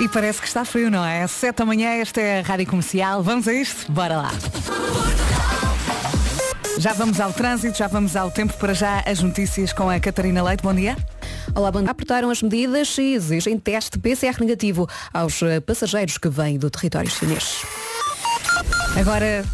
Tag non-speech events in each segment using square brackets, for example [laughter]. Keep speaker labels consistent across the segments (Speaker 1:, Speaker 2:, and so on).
Speaker 1: E parece que está frio, não é? Sete da manhã, esta é a Rádio Comercial. Vamos a isto? Bora lá. Já vamos ao trânsito, já vamos ao tempo para já as notícias com a Catarina Leite. Bom dia.
Speaker 2: Olá, bom dia. Apertaram as medidas e exigem teste PCR negativo aos eh, passageiros que vêm do território chinês.
Speaker 1: Agora,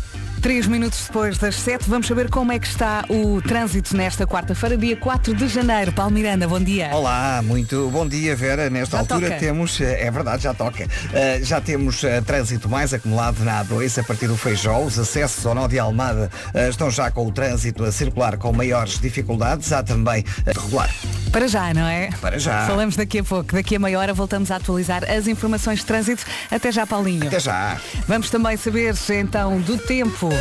Speaker 1: três minutos depois das sete, vamos saber como é que está o trânsito nesta quarta-feira, dia 4 de janeiro. Paulo Miranda, bom dia.
Speaker 3: Olá, muito bom dia, Vera. Nesta
Speaker 1: Já
Speaker 3: altura
Speaker 1: toca.
Speaker 3: temos, é verdade, já toca. Uh, já temos uh, trânsito mais acumulado na A2 a partir do Feijó. Os acessos ao nó de Almada uh, estão já com o trânsito a circular com maiores dificuldades. Há também regular.
Speaker 1: Para já, não é?
Speaker 3: Para já.
Speaker 1: Falamos daqui a pouco. Daqui a meia hora voltamos a atualizar as informações de trânsito. Até já, Paulinho.
Speaker 3: Até já.
Speaker 1: Vamos também saber então do tempo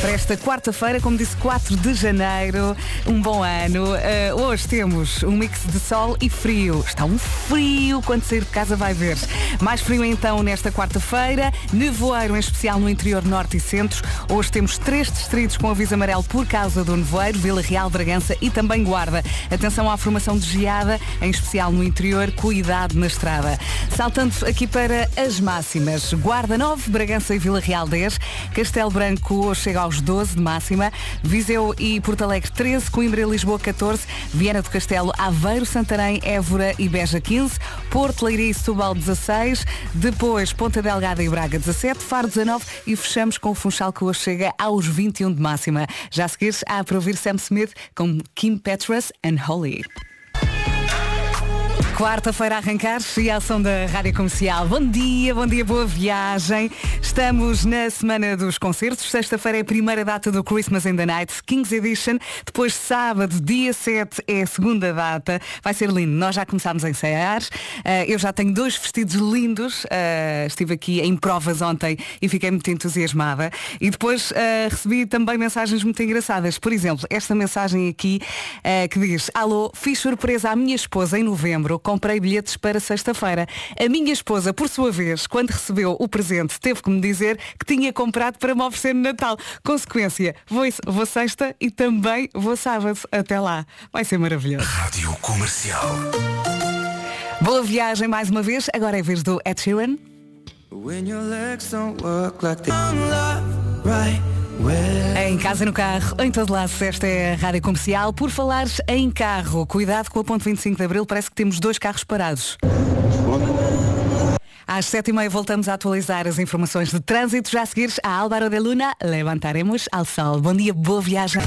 Speaker 1: para esta quarta-feira, como disse, 4 de janeiro. Um bom ano. Eh, hoje temos um mix de sol e frio. Está um frio quando sair de casa vai ver. Mais frio então nesta quarta-feira. Nevoeiro em especial no interior norte e centro. Hoje temos três distritos com aviso amarelo por causa do nevoeiro, Vila Real, Bragança e também Guarda. Atenção à formação de geada, em especial no interior. Cuidado na estrada. Saltando aqui para as máximas. Guarda 9, Bragança e Vila Real 10. Castelo Branco hoje chega aos 12 de máxima. Viseu e Porto Alegre 13. Coimbra e Lisboa 14. Viana do Castelo, Aveiro, Santarém, Évora e Beja 15. Porto, Leiria e Setúbal 16. Depois Ponta Delgada e Braga 17. Faro 19. E fechamos com o Funchal que hoje chega aos 21 de máxima. Já a seguir há para ouvir Sam Smith com Kim Petras and Holly. Quarta-feira a arrancar e a ação da Rádio Comercial. Bom dia, bom dia, boa viagem. Estamos na semana dos concertos. Sexta-feira é a primeira data do Christmas in the Night, Kings Edition. Depois, sábado, dia 7, é a segunda data. Vai ser lindo. Nós já começámos a ensaiar. Uh, eu já tenho dois vestidos lindos. Uh, estive aqui em provas ontem e fiquei muito entusiasmada. E depois uh, recebi também mensagens muito engraçadas. Por exemplo, esta mensagem aqui que diz Alô, fiz surpresa à minha esposa em novembro comprei bilhetes para sexta-feira. A minha esposa, por sua vez, quando recebeu o presente, teve que me dizer que tinha comprado para me oferecer no Natal. Consequência, vou, vou sexta e também vou sábado. Até lá. Vai ser maravilhoso.
Speaker 4: Rádio Comercial.
Speaker 1: Boa viagem mais uma vez. Agora é vez do Ed Sheeran. Em casa, no carro, em todo lado, esta é a Rádio Comercial. Por falar em carro, cuidado com a ponte 25 de Abril, parece que temos dois carros parados. Às sete e meia voltamos a atualizar as informações de trânsito. Já a seguir, a Álvaro de Luna, levantaremos ao sol. Bom dia, boa viagem.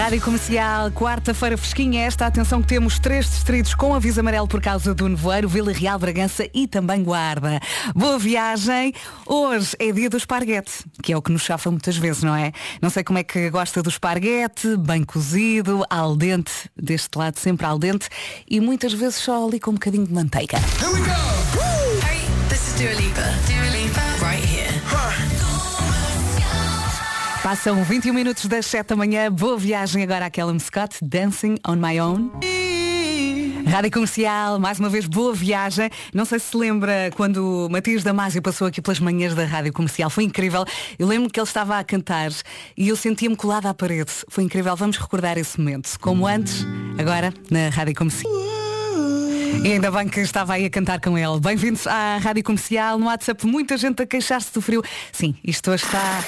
Speaker 1: Rádio Comercial, quarta-feira fresquinha esta. Atenção que temos três distritos com aviso amarelo por causa do nevoeiro, Vila Real, Bragança e também Guarda. Boa viagem. Hoje é dia do esparguete, que é o que nos chafa muitas vezes, não é? Não sei como é que gosta do esparguete, bem cozido, al dente, deste lado sempre al dente e muitas vezes só ali com um bocadinho de manteiga.
Speaker 5: Hey, this is. Dua Lipa,
Speaker 1: Passam 21 minutos das 7 da manhã. Boa viagem agora à Callum Scott, Dancing on My Own. Rádio Comercial, mais uma vez boa viagem. Não sei se se lembra quando Matias Damasio passou aqui pelas manhãs da Rádio Comercial. Foi incrível. Eu lembro que ele estava a cantar e eu sentia-me colada à parede. Foi incrível. Vamos recordar esse momento. Como antes, agora na Rádio Comercial. E ainda bem que estava aí a cantar com ele. Bem-vindos à Rádio Comercial. No WhatsApp, muita gente a queixar-se do frio. Sim, isto hoje está,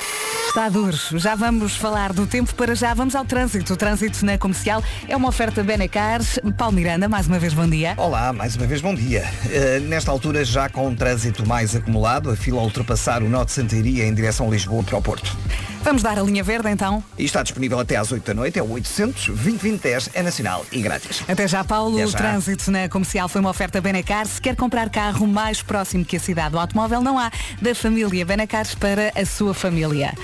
Speaker 1: está duro. Já vamos falar do tempo para já. Vamos ao trânsito. O trânsito na comercial é uma oferta Benacar. Paulo Miranda, mais uma vez, bom dia.
Speaker 3: Olá, mais uma vez bom dia. Uh, nesta altura, já com um trânsito mais acumulado, a fila ultrapassar o nó de Santaria em direção a Lisboa para o Porto.
Speaker 1: Vamos dar a linha verde então.
Speaker 3: E está disponível até às 8 da noite, é o 800 2010 é nacional e grátis.
Speaker 1: Até já, Paulo.
Speaker 3: Até
Speaker 1: o
Speaker 3: já.
Speaker 1: trânsito na comercial foi uma oferta Benacar. Se quer comprar carro mais próximo que a cidade do automóvel, não há. Da família Benacar para a sua família.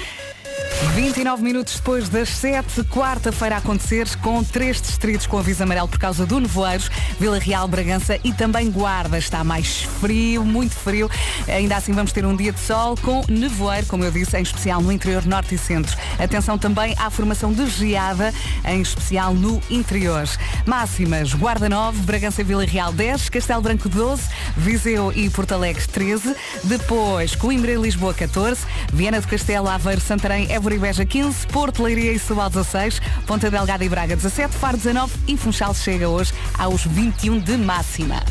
Speaker 1: 29 minutos depois das 7, quarta-feira a acontecer, com três distritos com aviso amarelo por causa do nevoeiros, Vila Real, Bragança e também Guarda. Está mais frio, muito frio. Ainda assim vamos ter um dia de sol com nevoeiro, como eu disse, em especial no interior norte e centro. Atenção também à formação de geada, em especial no interior. Máximas, Guarda 9, Bragança e Vila Real 10, Castelo Branco 12, Viseu e Porto Alegre 13, depois Coimbra e Lisboa 14, Viana do Castelo, Aveiro, Santarém, Évora e Beja 15, Porto, Leiria e Setúbal 16, Ponta Delgada e Braga 17, Faro 19 e Funchal chega hoje aos 21 de máxima.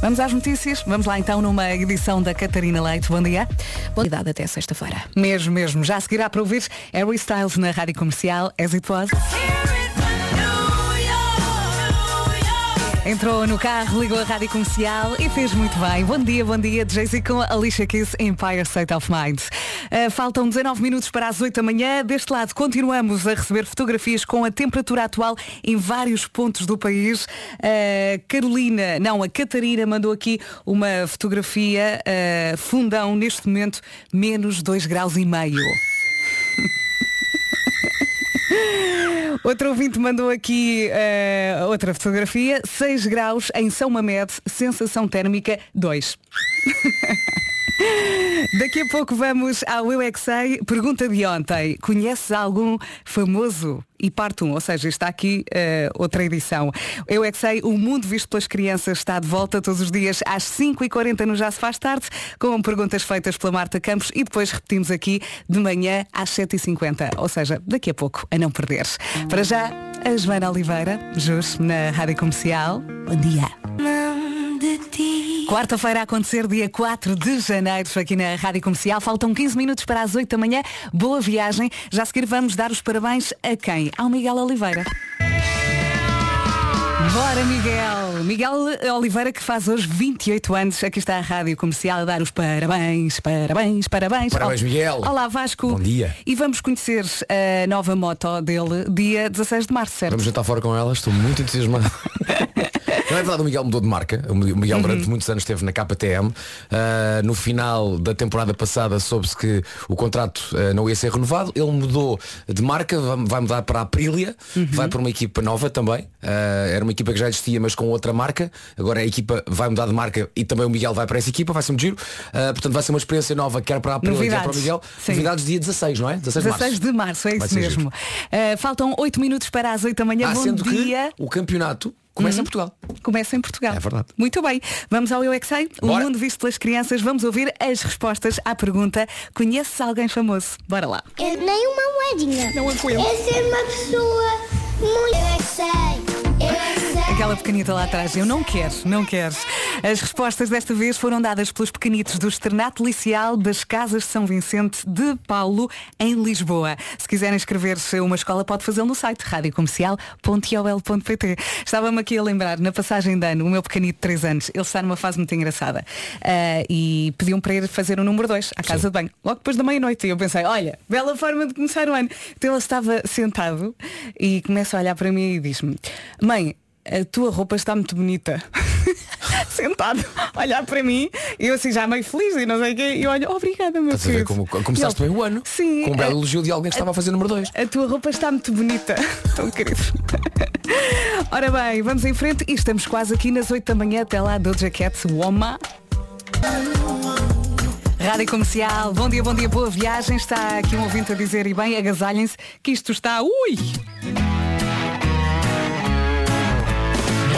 Speaker 1: Vamos às notícias? Vamos lá então numa edição da Catarina Leite. Bom dia.
Speaker 2: Boa idade até sexta-feira.
Speaker 1: Mesmo, mesmo. Já seguirá para ouvir Harry Styles na Rádio Comercial, as it was. Entrou no carro, ligou a rádio comercial e fez muito bem. Bom dia, bom dia. Jay-Z com Alicia Keys, Empire State of Mind. Uh, faltam 19 minutos para as 8 da manhã. Deste lado, continuamos a receber fotografias com a temperatura atual em vários pontos do país. Uh, Carolina, não, a Catarina mandou aqui uma fotografia uh, fundão, neste momento, menos 2 graus e meio. [laughs] Outro ouvinte mandou aqui uh, outra fotografia. 6 graus em São Mamed, sensação térmica 2. [laughs] Daqui a pouco vamos ao Eu é. Pergunta de ontem. Conheces algum famoso? E parte 1, ou seja, está aqui uh, outra edição. Eu é o mundo visto pelas crianças está de volta todos os dias às 5h40 no Já se faz tarde, com perguntas feitas pela Marta Campos e depois repetimos aqui de manhã às 7h50. Ou seja, daqui a pouco, a não perderes. Para já, a Joana Oliveira, Jus, na Rádio Comercial. Bom dia. Quarta-feira a acontecer, dia 4 de janeiro, aqui na Rádio Comercial. Faltam 15 minutos para as 8 da manhã. Boa viagem. Já a seguir vamos dar os parabéns a quem? Ao Miguel Oliveira. Bora, Miguel! Miguel Oliveira que faz hoje 28 anos. Aqui está a Rádio Comercial a dar os parabéns, parabéns, parabéns.
Speaker 4: Parabéns, Miguel.
Speaker 1: Olá, Vasco.
Speaker 4: Bom dia.
Speaker 1: E vamos conhecer a nova moto dele dia 16 de março, certo?
Speaker 4: Vamos jantar fora com ela, estou muito entusiasmado. [laughs] Não é verdade, o Miguel mudou de marca. O Miguel
Speaker 1: Uhum.
Speaker 4: durante muitos anos esteve na KTM. Uh, no final da temporada passada soube-se que o contrato uh, não ia ser renovado. Ele mudou de marca, vai, vai mudar para a Aprilia,
Speaker 1: Uhum.
Speaker 4: vai para uma equipa nova também. Uh, era uma equipa que já existia, mas com outra marca. Agora a equipa vai mudar de marca e também o Miguel vai para essa equipa, vai ser muito giro. Uh, portanto, vai ser uma experiência nova, quer para a Aprilia, quer para o. Miguel.
Speaker 1: Sim.
Speaker 4: Novidades dia 16, não é? 16 de março.
Speaker 1: 16 de março, é isso mesmo. Uh, faltam 8 minutos para as 8 da manhã.
Speaker 4: Ah,
Speaker 1: Bom
Speaker 4: sendo
Speaker 1: dia.
Speaker 4: que o campeonato começa em Portugal.
Speaker 1: Começa em Portugal.
Speaker 4: É verdade.
Speaker 1: Muito bem. Vamos ao Eu é. O mundo visto pelas crianças. Vamos ouvir as respostas à pergunta Conheces alguém famoso? Bora lá.
Speaker 6: Eu, nem uma moedinha. Não é com ele. É ser uma pessoa muito. Eu é que sei.
Speaker 1: Aquela pequenita lá atrás, eu não quero, não quero. As respostas desta vez foram dadas pelos pequenitos do Externato Licial das Casas de São Vicente de Paulo, em Lisboa. Se quiserem inscrever-se a uma escola, pode fazê-lo no site radiocomercial.iol.pt. Estava-me aqui a lembrar, na passagem de ano, o meu pequenito de 3 anos, ele está numa fase muito engraçada. Ah, e pediam para ir fazer o número 2 à casa de banho, logo depois da meia-noite. E eu pensei, olha, bela forma de começar o ano. Então ele estava sentado e começa a olhar para mim e diz-me, mãe, a tua roupa está muito bonita. [laughs] Sentado, a olhar para mim, e eu assim já meio feliz e não sei o quê, e olho, obrigada, meu
Speaker 4: Estás a
Speaker 1: querido."
Speaker 4: como começaste
Speaker 1: ele,
Speaker 4: bem o ano?
Speaker 1: Sim.
Speaker 4: Com um belo
Speaker 1: a-
Speaker 4: elogio de alguém que estava a fazer número 2.
Speaker 1: a tua roupa está muito bonita. [laughs] Tão querido. [laughs] Ora bem, vamos em frente e estamos quase aqui nas 8 da manhã. Até lá, Doja Cat, Woma. Rádio Comercial, bom dia, bom dia, boa viagem. Está aqui um ouvinte a dizer, e bem, agasalhem-se, que isto está. Ui!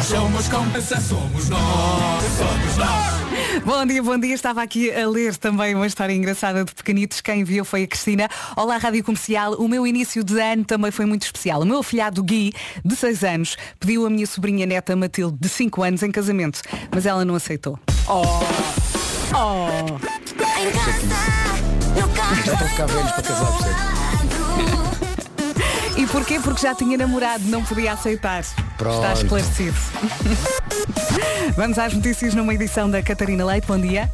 Speaker 7: Somos compensa, somos nós, somos nós.
Speaker 1: Bom dia, bom dia. Estava aqui a ler também uma história engraçada de pequenitos. Quem enviou foi a Cristina. Olá, Rádio Comercial. O meu início de ano também foi muito especial. O meu afilhado Gui, de 6 anos, pediu a minha sobrinha neta Matilde, de 5 anos, em casamento. Mas ela não aceitou. Oh! Oh!
Speaker 4: Já estão a ficar velhos para casar, percebe?
Speaker 1: E porquê? Porque já tinha namorado, não podia aceitar.
Speaker 4: Pronto.
Speaker 1: Está esclarecido. [laughs] Vamos às notícias numa edição da Catarina Leite. Bom dia.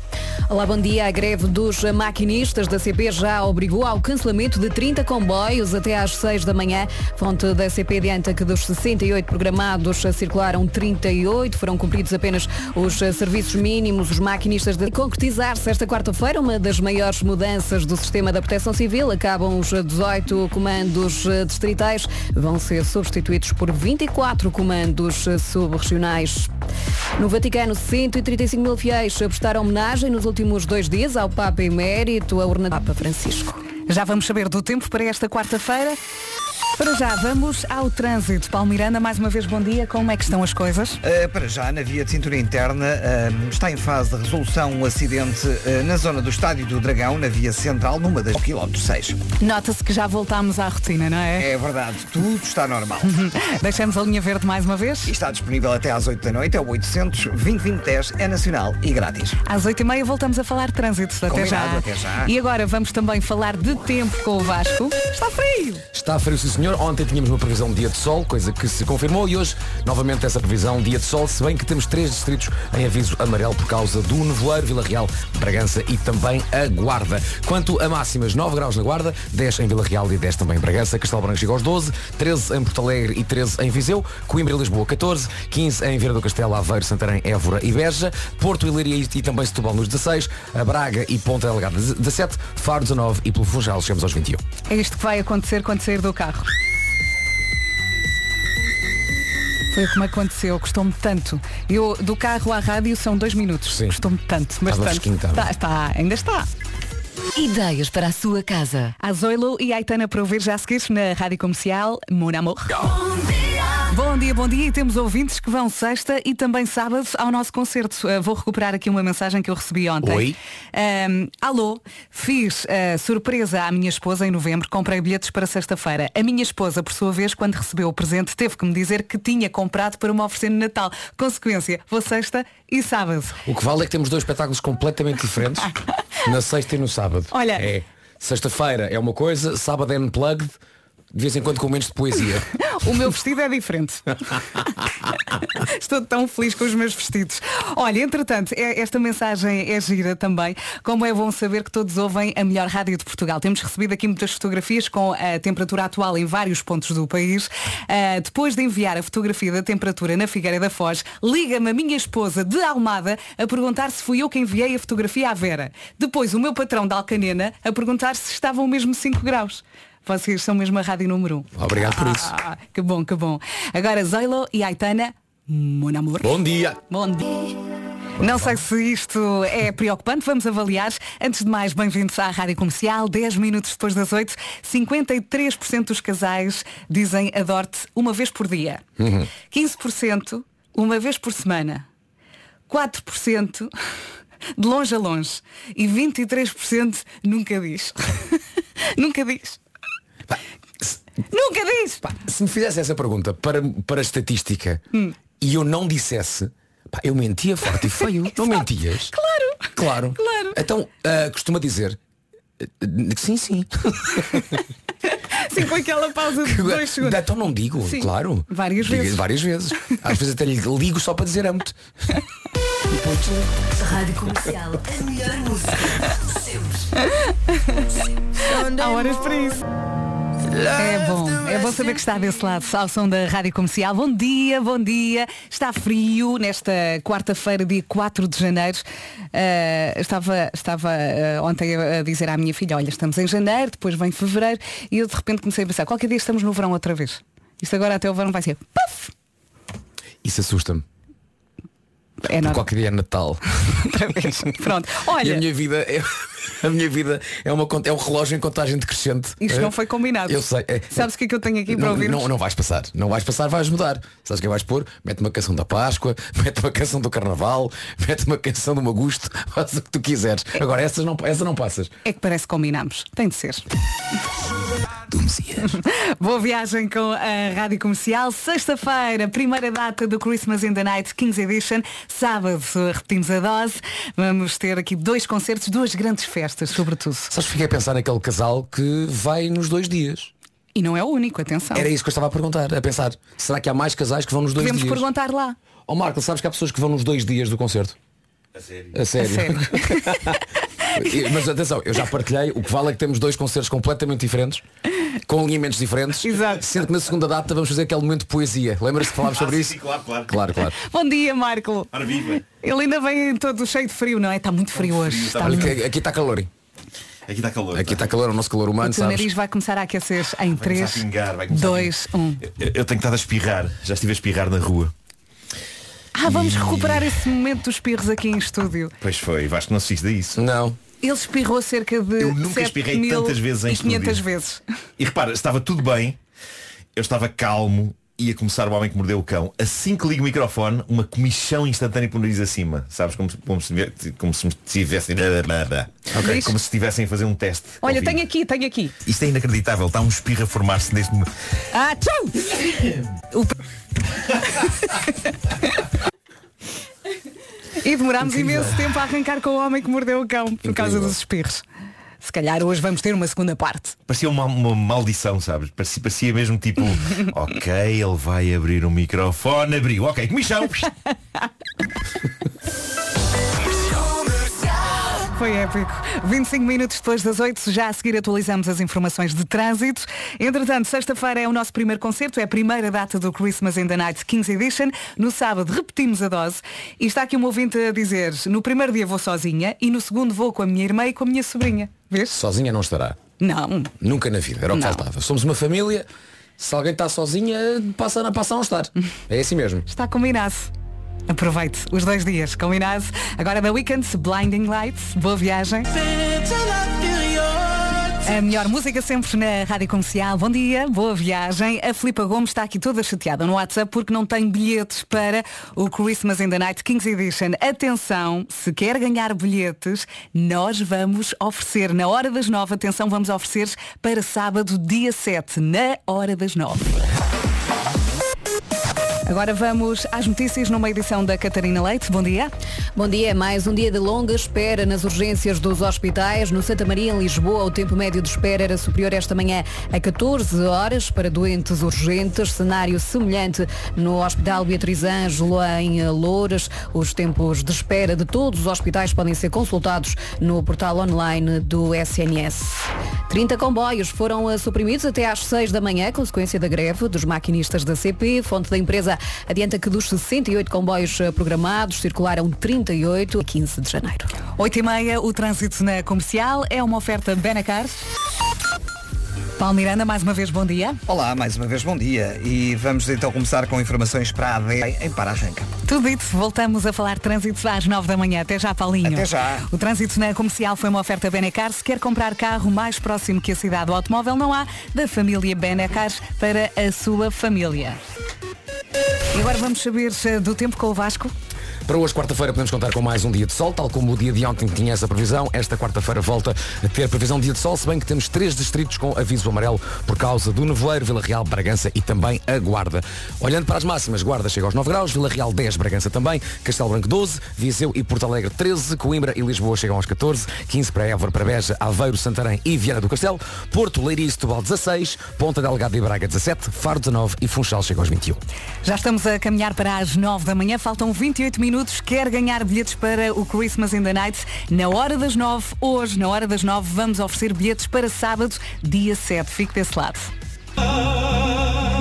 Speaker 2: Olá, bom dia. A greve dos maquinistas da CP já obrigou ao cancelamento de 30 comboios até às 6 da manhã. Fonte da CP adianta que dos 68 programados circularam 38, foram cumpridos apenas os serviços mínimos. Os maquinistas de concretizar-se esta quarta-feira uma das maiores mudanças do sistema da proteção civil. Acabam os 18 comandos distritais, vão ser substituídos por 24 comandos subregionais. No Vaticano, 135 mil fiéis prestaram homenagem nos últimos dois dias ao Papa Emérito, a urna do Papa Francisco.
Speaker 1: Já vamos saber do tempo para esta quarta-feira. Para já, vamos ao trânsito. Paulo Miranda, mais uma vez, bom dia. Como é que estão as coisas?
Speaker 3: Uh, para já, na via de cintura interna, uh, está em fase de resolução um acidente uh, na zona do Estádio do Dragão, na via central, numa das quilómetro 6.
Speaker 1: Nota-se que já voltámos à rotina, não é?
Speaker 3: É verdade, tudo está normal. [laughs]
Speaker 1: Deixamos a linha verde mais uma vez.
Speaker 3: E está disponível até às 8 da noite, é o 800 2010 é nacional e grátis.
Speaker 1: Às 8h30 voltamos a falar de trânsito. Até
Speaker 3: Combinado,
Speaker 1: já.
Speaker 3: até já.
Speaker 1: E agora vamos também falar de tempo com o Vasco. Está frio!
Speaker 4: Está frio, sim senhor. Ontem tínhamos uma previsão de dia de sol, coisa que se confirmou e hoje, novamente, essa previsão dia de sol, se bem que temos três distritos em aviso amarelo por causa do nevoeiro, Vila Real, Bragança e também a Guarda. Quanto a máximas, 9 graus na Guarda, 10 em Vila Real e 10 também em Bragança, Castelo Branco chega aos 12, 13 em Porto Alegre e 13 em Viseu, Coimbra e Lisboa 14, 15 em Vieira do Castelo, Aveiro, Santarém, Évora e Beja, Porto e Leiria e, e também Setúbal nos 16, a Braga e Ponta Delgada 17, Faro 19 e pelo Funchal chegamos aos 21.
Speaker 1: É isto que vai acontecer quando sair do carro. Foi como aconteceu, custou-me tanto. Eu, do carro à rádio são dois minutos.
Speaker 4: Sim.
Speaker 1: Custou-me tanto, mas
Speaker 4: Estava
Speaker 1: tanto.
Speaker 4: fresquinho.
Speaker 1: Está, está, ainda está.
Speaker 8: Ideias para a sua casa.
Speaker 1: A Zoilo e a Aitana para ouvir já a seguir na Rádio Comercial Mon Amor. Bom dia, bom dia. E temos ouvintes que vão sexta e também sábado ao nosso concerto. Uh, vou recuperar aqui uma mensagem que eu recebi ontem.
Speaker 4: Oi.
Speaker 1: Um, alô, fiz uh, surpresa à minha esposa em novembro, comprei bilhetes para sexta-feira. A minha esposa, por sua vez, quando recebeu o presente, teve que me dizer que tinha comprado para me oferecer no Natal. Consequência, vou sexta e sábado.
Speaker 4: O que vale é que temos dois espetáculos completamente diferentes [laughs] na sexta e no sábado.
Speaker 1: Olha-
Speaker 4: É. Sexta-feira é uma coisa, sábado é unplugged, de vez em quando com momentos de poesia. [laughs]
Speaker 1: O meu vestido é diferente. [laughs] Estou tão feliz com os meus vestidos. Olha, entretanto, é- esta mensagem é gira também. Como é bom saber que todos ouvem a melhor rádio de Portugal. Temos recebido aqui muitas fotografias com a temperatura atual em vários pontos do país. Ah, depois de enviar a fotografia da temperatura na Figueira da Foz, liga-me a minha esposa de Almada a perguntar se fui eu que enviei a fotografia à Vera. Depois o meu patrão de Alcanena a perguntar se estavam mesmo 5 graus. Vocês são mesmo a rádio número 1.
Speaker 4: Obrigado por isso.
Speaker 1: Ah, que bom, que bom. Agora Zoilo e Aitana, mon amor.
Speaker 4: Bom dia!
Speaker 1: Bom dia. Não sei se isto é preocupante, vamos avaliar. Antes de mais, bem-vindos à Rádio Comercial, 10 minutos depois das 8, 53% dos casais dizem adoro-te uma vez por dia. 15% uma vez por semana. 4% de longe a longe. E 23% nunca diz. [laughs] nunca diz.
Speaker 4: Pá, se,
Speaker 1: Nunca diz!
Speaker 4: pá, se me fizesse essa pergunta para, para a estatística
Speaker 1: Hum.
Speaker 4: e eu não dissesse, pá, eu mentia forte e feio. [laughs] não mentias?
Speaker 1: Claro!
Speaker 4: Claro.
Speaker 1: Claro.
Speaker 4: Então, ah, costuma dizer. que Sim, sim. [laughs]
Speaker 1: Sim, com aquela pausa de dois segundos.
Speaker 4: Então não digo,
Speaker 1: Sim.
Speaker 4: claro.
Speaker 1: Várias
Speaker 4: Digo-
Speaker 1: vezes.
Speaker 4: Várias vezes. Às vezes até lhe ligo só para dizer amo-te. [laughs]
Speaker 8: Rádio Comercial. A melhor música. Sempre.
Speaker 1: Há horas para isso. É bom, é bom saber que está desse lado, ao som da Rádio Comercial. Bom dia, bom dia. Está frio nesta quarta-feira, dia 4 de janeiro. Ah, estava estava ah, ontem a a dizer à minha filha, olha, estamos em janeiro, depois vem fevereiro, e eu de repente comecei a pensar, qualquer dia estamos no verão outra vez. Isto agora até o verão vai ser. Puff!
Speaker 4: Isso assusta-me.
Speaker 1: É normal.
Speaker 4: Qualquer dia é Natal. [laughs]
Speaker 1: Outra vez. Pronto.
Speaker 4: E
Speaker 1: Olha,
Speaker 4: a minha vida é, [laughs] a minha vida é, uma, é um relógio em contagem decrescente.
Speaker 1: isto
Speaker 4: É.
Speaker 1: não foi combinado.
Speaker 4: Eu sei. é.
Speaker 1: Sabes o que é que eu tenho aqui para ouvir?
Speaker 4: não, não vais passar. Não vais passar, vais mudar. Sabes o que vais pôr? Mete uma canção da Páscoa, [laughs] mete uma canção do Carnaval, mete uma canção do Magusto, faz o que tu quiseres. Agora essas não, essa não passas.
Speaker 1: É que parece que combinamos. Tem de ser.
Speaker 4: Do Messias. [laughs]
Speaker 1: Boa viagem com a Rádio Comercial. Sexta-feira, primeira data do Christmas in the Night Kings Edition. Sábado, repetimos a dose. Vamos ter aqui dois concertos, duas grandes festas, sobretudo.
Speaker 4: Sabes que fiquei a pensar naquele casal que vai nos dois dias.
Speaker 1: E não é o único, atenção.
Speaker 4: Era isso que eu estava a perguntar, a pensar. Será que há mais casais que vão nos dois
Speaker 1: Podemos
Speaker 4: dias?
Speaker 1: perguntar lá.
Speaker 4: Ó Marco, sabes que há pessoas que vão nos dois dias do concerto? A sério? A sério.
Speaker 1: A sério. [laughs]
Speaker 4: E- Mas atenção, eu já partilhei, o que vale é que temos dois concertos completamente diferentes, com alinhamentos diferentes.
Speaker 1: Exato.
Speaker 4: Sendo que na segunda data vamos fazer aquele momento de poesia. Lembra-se que falámos sobre
Speaker 9: sim,
Speaker 4: isso?
Speaker 9: sim, claro, claro.
Speaker 4: Claro, claro.
Speaker 1: Bom dia, Marco. Ele ainda vem todo cheio de frio, não é? Está muito frio hoje. Está
Speaker 4: Olha,
Speaker 1: muito...
Speaker 4: aqui está calor. hein?
Speaker 9: Aqui está calor.
Speaker 4: Aqui está calor, o nosso calor humano,
Speaker 1: O teu
Speaker 4: sabes?
Speaker 1: nariz vai começar a aquecer em
Speaker 9: Vai começar
Speaker 1: 3,
Speaker 9: a pingar, vai começar a
Speaker 1: 2, 1.
Speaker 9: Eu, eu tenho estado a espirrar. Já estive a espirrar na rua.
Speaker 1: Ah, vamos recuperar esse momento dos espirros aqui em estúdio.
Speaker 9: Pois foi, Vasco, não se fiz disso.
Speaker 4: Não.
Speaker 1: Ele espirrou cerca de
Speaker 9: Eu nunca
Speaker 1: 7
Speaker 9: espirrei tantas vezes em
Speaker 1: e 500
Speaker 9: estúdio.
Speaker 1: vezes.
Speaker 9: E repara, estava tudo bem. eu estava calmo, ia começar o homem que mordeu o cão. Assim que ligo o microfone, uma comichão instantânea por nariz acima. Sabes? Como, se- como se como se me estivessem.
Speaker 1: Ok.
Speaker 9: Como se estivessem a fazer um teste.
Speaker 1: Olha, tenho aqui, tenho aqui.
Speaker 9: Isto é inacreditável, está um espirro a formar-se neste momento.
Speaker 1: Ah, tchau! [laughs] [laughs] E demorámos
Speaker 9: Incrível.
Speaker 1: imenso tempo a arrancar com o homem que mordeu o cão por causa
Speaker 9: Incrível.
Speaker 1: dos espirros. Se calhar hoje vamos ter uma segunda parte.
Speaker 9: Parecia uma, uma maldição, sabes? Parecia, parecia mesmo tipo, [laughs] ok, ele vai abrir o microfone, abriu, ok, comichão. [laughs]
Speaker 1: Foi épico. 25 minutos depois das 8, já a seguir atualizamos as informações de trânsito. Entretanto, sexta-feira é o nosso primeiro concerto, é a primeira data do Christmas in the Night Kings Edition. No sábado repetimos a dose. E está aqui um ouvinte a dizer, no primeiro dia vou sozinha e no segundo vou com a minha irmã e com a minha sobrinha. Vês?
Speaker 4: Sozinha não estará.
Speaker 1: Não.
Speaker 4: Nunca na vida. Era o que
Speaker 1: Não.
Speaker 4: faltava. Somos uma família. Se alguém está sozinha, passa, a- passa a não estar. É assim mesmo.
Speaker 1: Está combinado. Aproveite os dois dias, combinado? Agora da Weekend, Blinding Lights, boa viagem. A melhor música sempre na Rádio Comercial. Bom dia, boa viagem. A Filipa Gomes está aqui toda chateada no WhatsApp porque não tem bilhetes para o Christmas in the Night Kings Edition. Atenção, se quer ganhar bilhetes, nós vamos oferecer na hora das nove. Atenção, vamos oferecer para sábado, dia 7, na hora das nove. Agora vamos às notícias numa edição da Catarina Leite. Bom dia.
Speaker 2: Bom dia, mais um dia de longa espera nas urgências dos hospitais. No Santa Maria, em Lisboa, o tempo médio de espera era superior esta manhã a 14 horas para doentes urgentes. Cenário semelhante no Hospital Beatriz Ângelo, em Louras. Os tempos de espera de todos os hospitais podem ser consultados no portal online do SNS. 30 comboios foram suprimidos até às 6 da manhã, consequência da greve dos maquinistas da CP. Fonte da empresa adianta que dos 68 comboios eh, programados, circularam 38 a 15 de janeiro.
Speaker 1: 8 e meia, o trânsito na comercial é uma oferta Benacar. Paulo Miranda, mais uma vez, bom dia.
Speaker 3: Olá, mais uma vez bom dia. E vamos então começar com informações para a AD em Para-Arranca.
Speaker 1: Tudo dito, voltamos a falar de trânsito às 9 da manhã. Até já, Paulinho.
Speaker 3: Até já.
Speaker 1: O trânsito na comercial foi uma oferta Benacar. Se quer comprar carro mais próximo que a cidade do automóvel, não há, da família Benacar para a sua família. E agora vamos saber eh, do tempo com o Vasco.
Speaker 4: Para hoje, quarta-feira, podemos contar com mais um dia de sol, tal como o dia de ontem tinha essa previsão. Esta quarta-feira volta a ter previsão de dia de sol, se bem que temos três distritos com aviso amarelo por causa do nevoeiro, Vila Real, Bragança e também a Guarda. Olhando para as máximas, Guarda chega aos 9 graus, Vila Real 10, Bragança também, Castelo Branco 12, Viseu e Porto Alegre 13, Coimbra e Lisboa chegam aos 14, 15 para Évora, para Beja, Aveiro, Santarém e Viana do Castelo, Porto, Leiria e Setúbal 16, Ponta Delgada e Braga 17, Faro 19 e Funchal chega aos 21.
Speaker 1: Já estamos a caminhar para as 9 da manhã, faltam 28 minutos. Quer ganhar bilhetes para o Christmas in the Night? Na hora das 9, hoje, na hora das 9, vamos oferecer bilhetes para sábado, dia 7. Fique desse lado.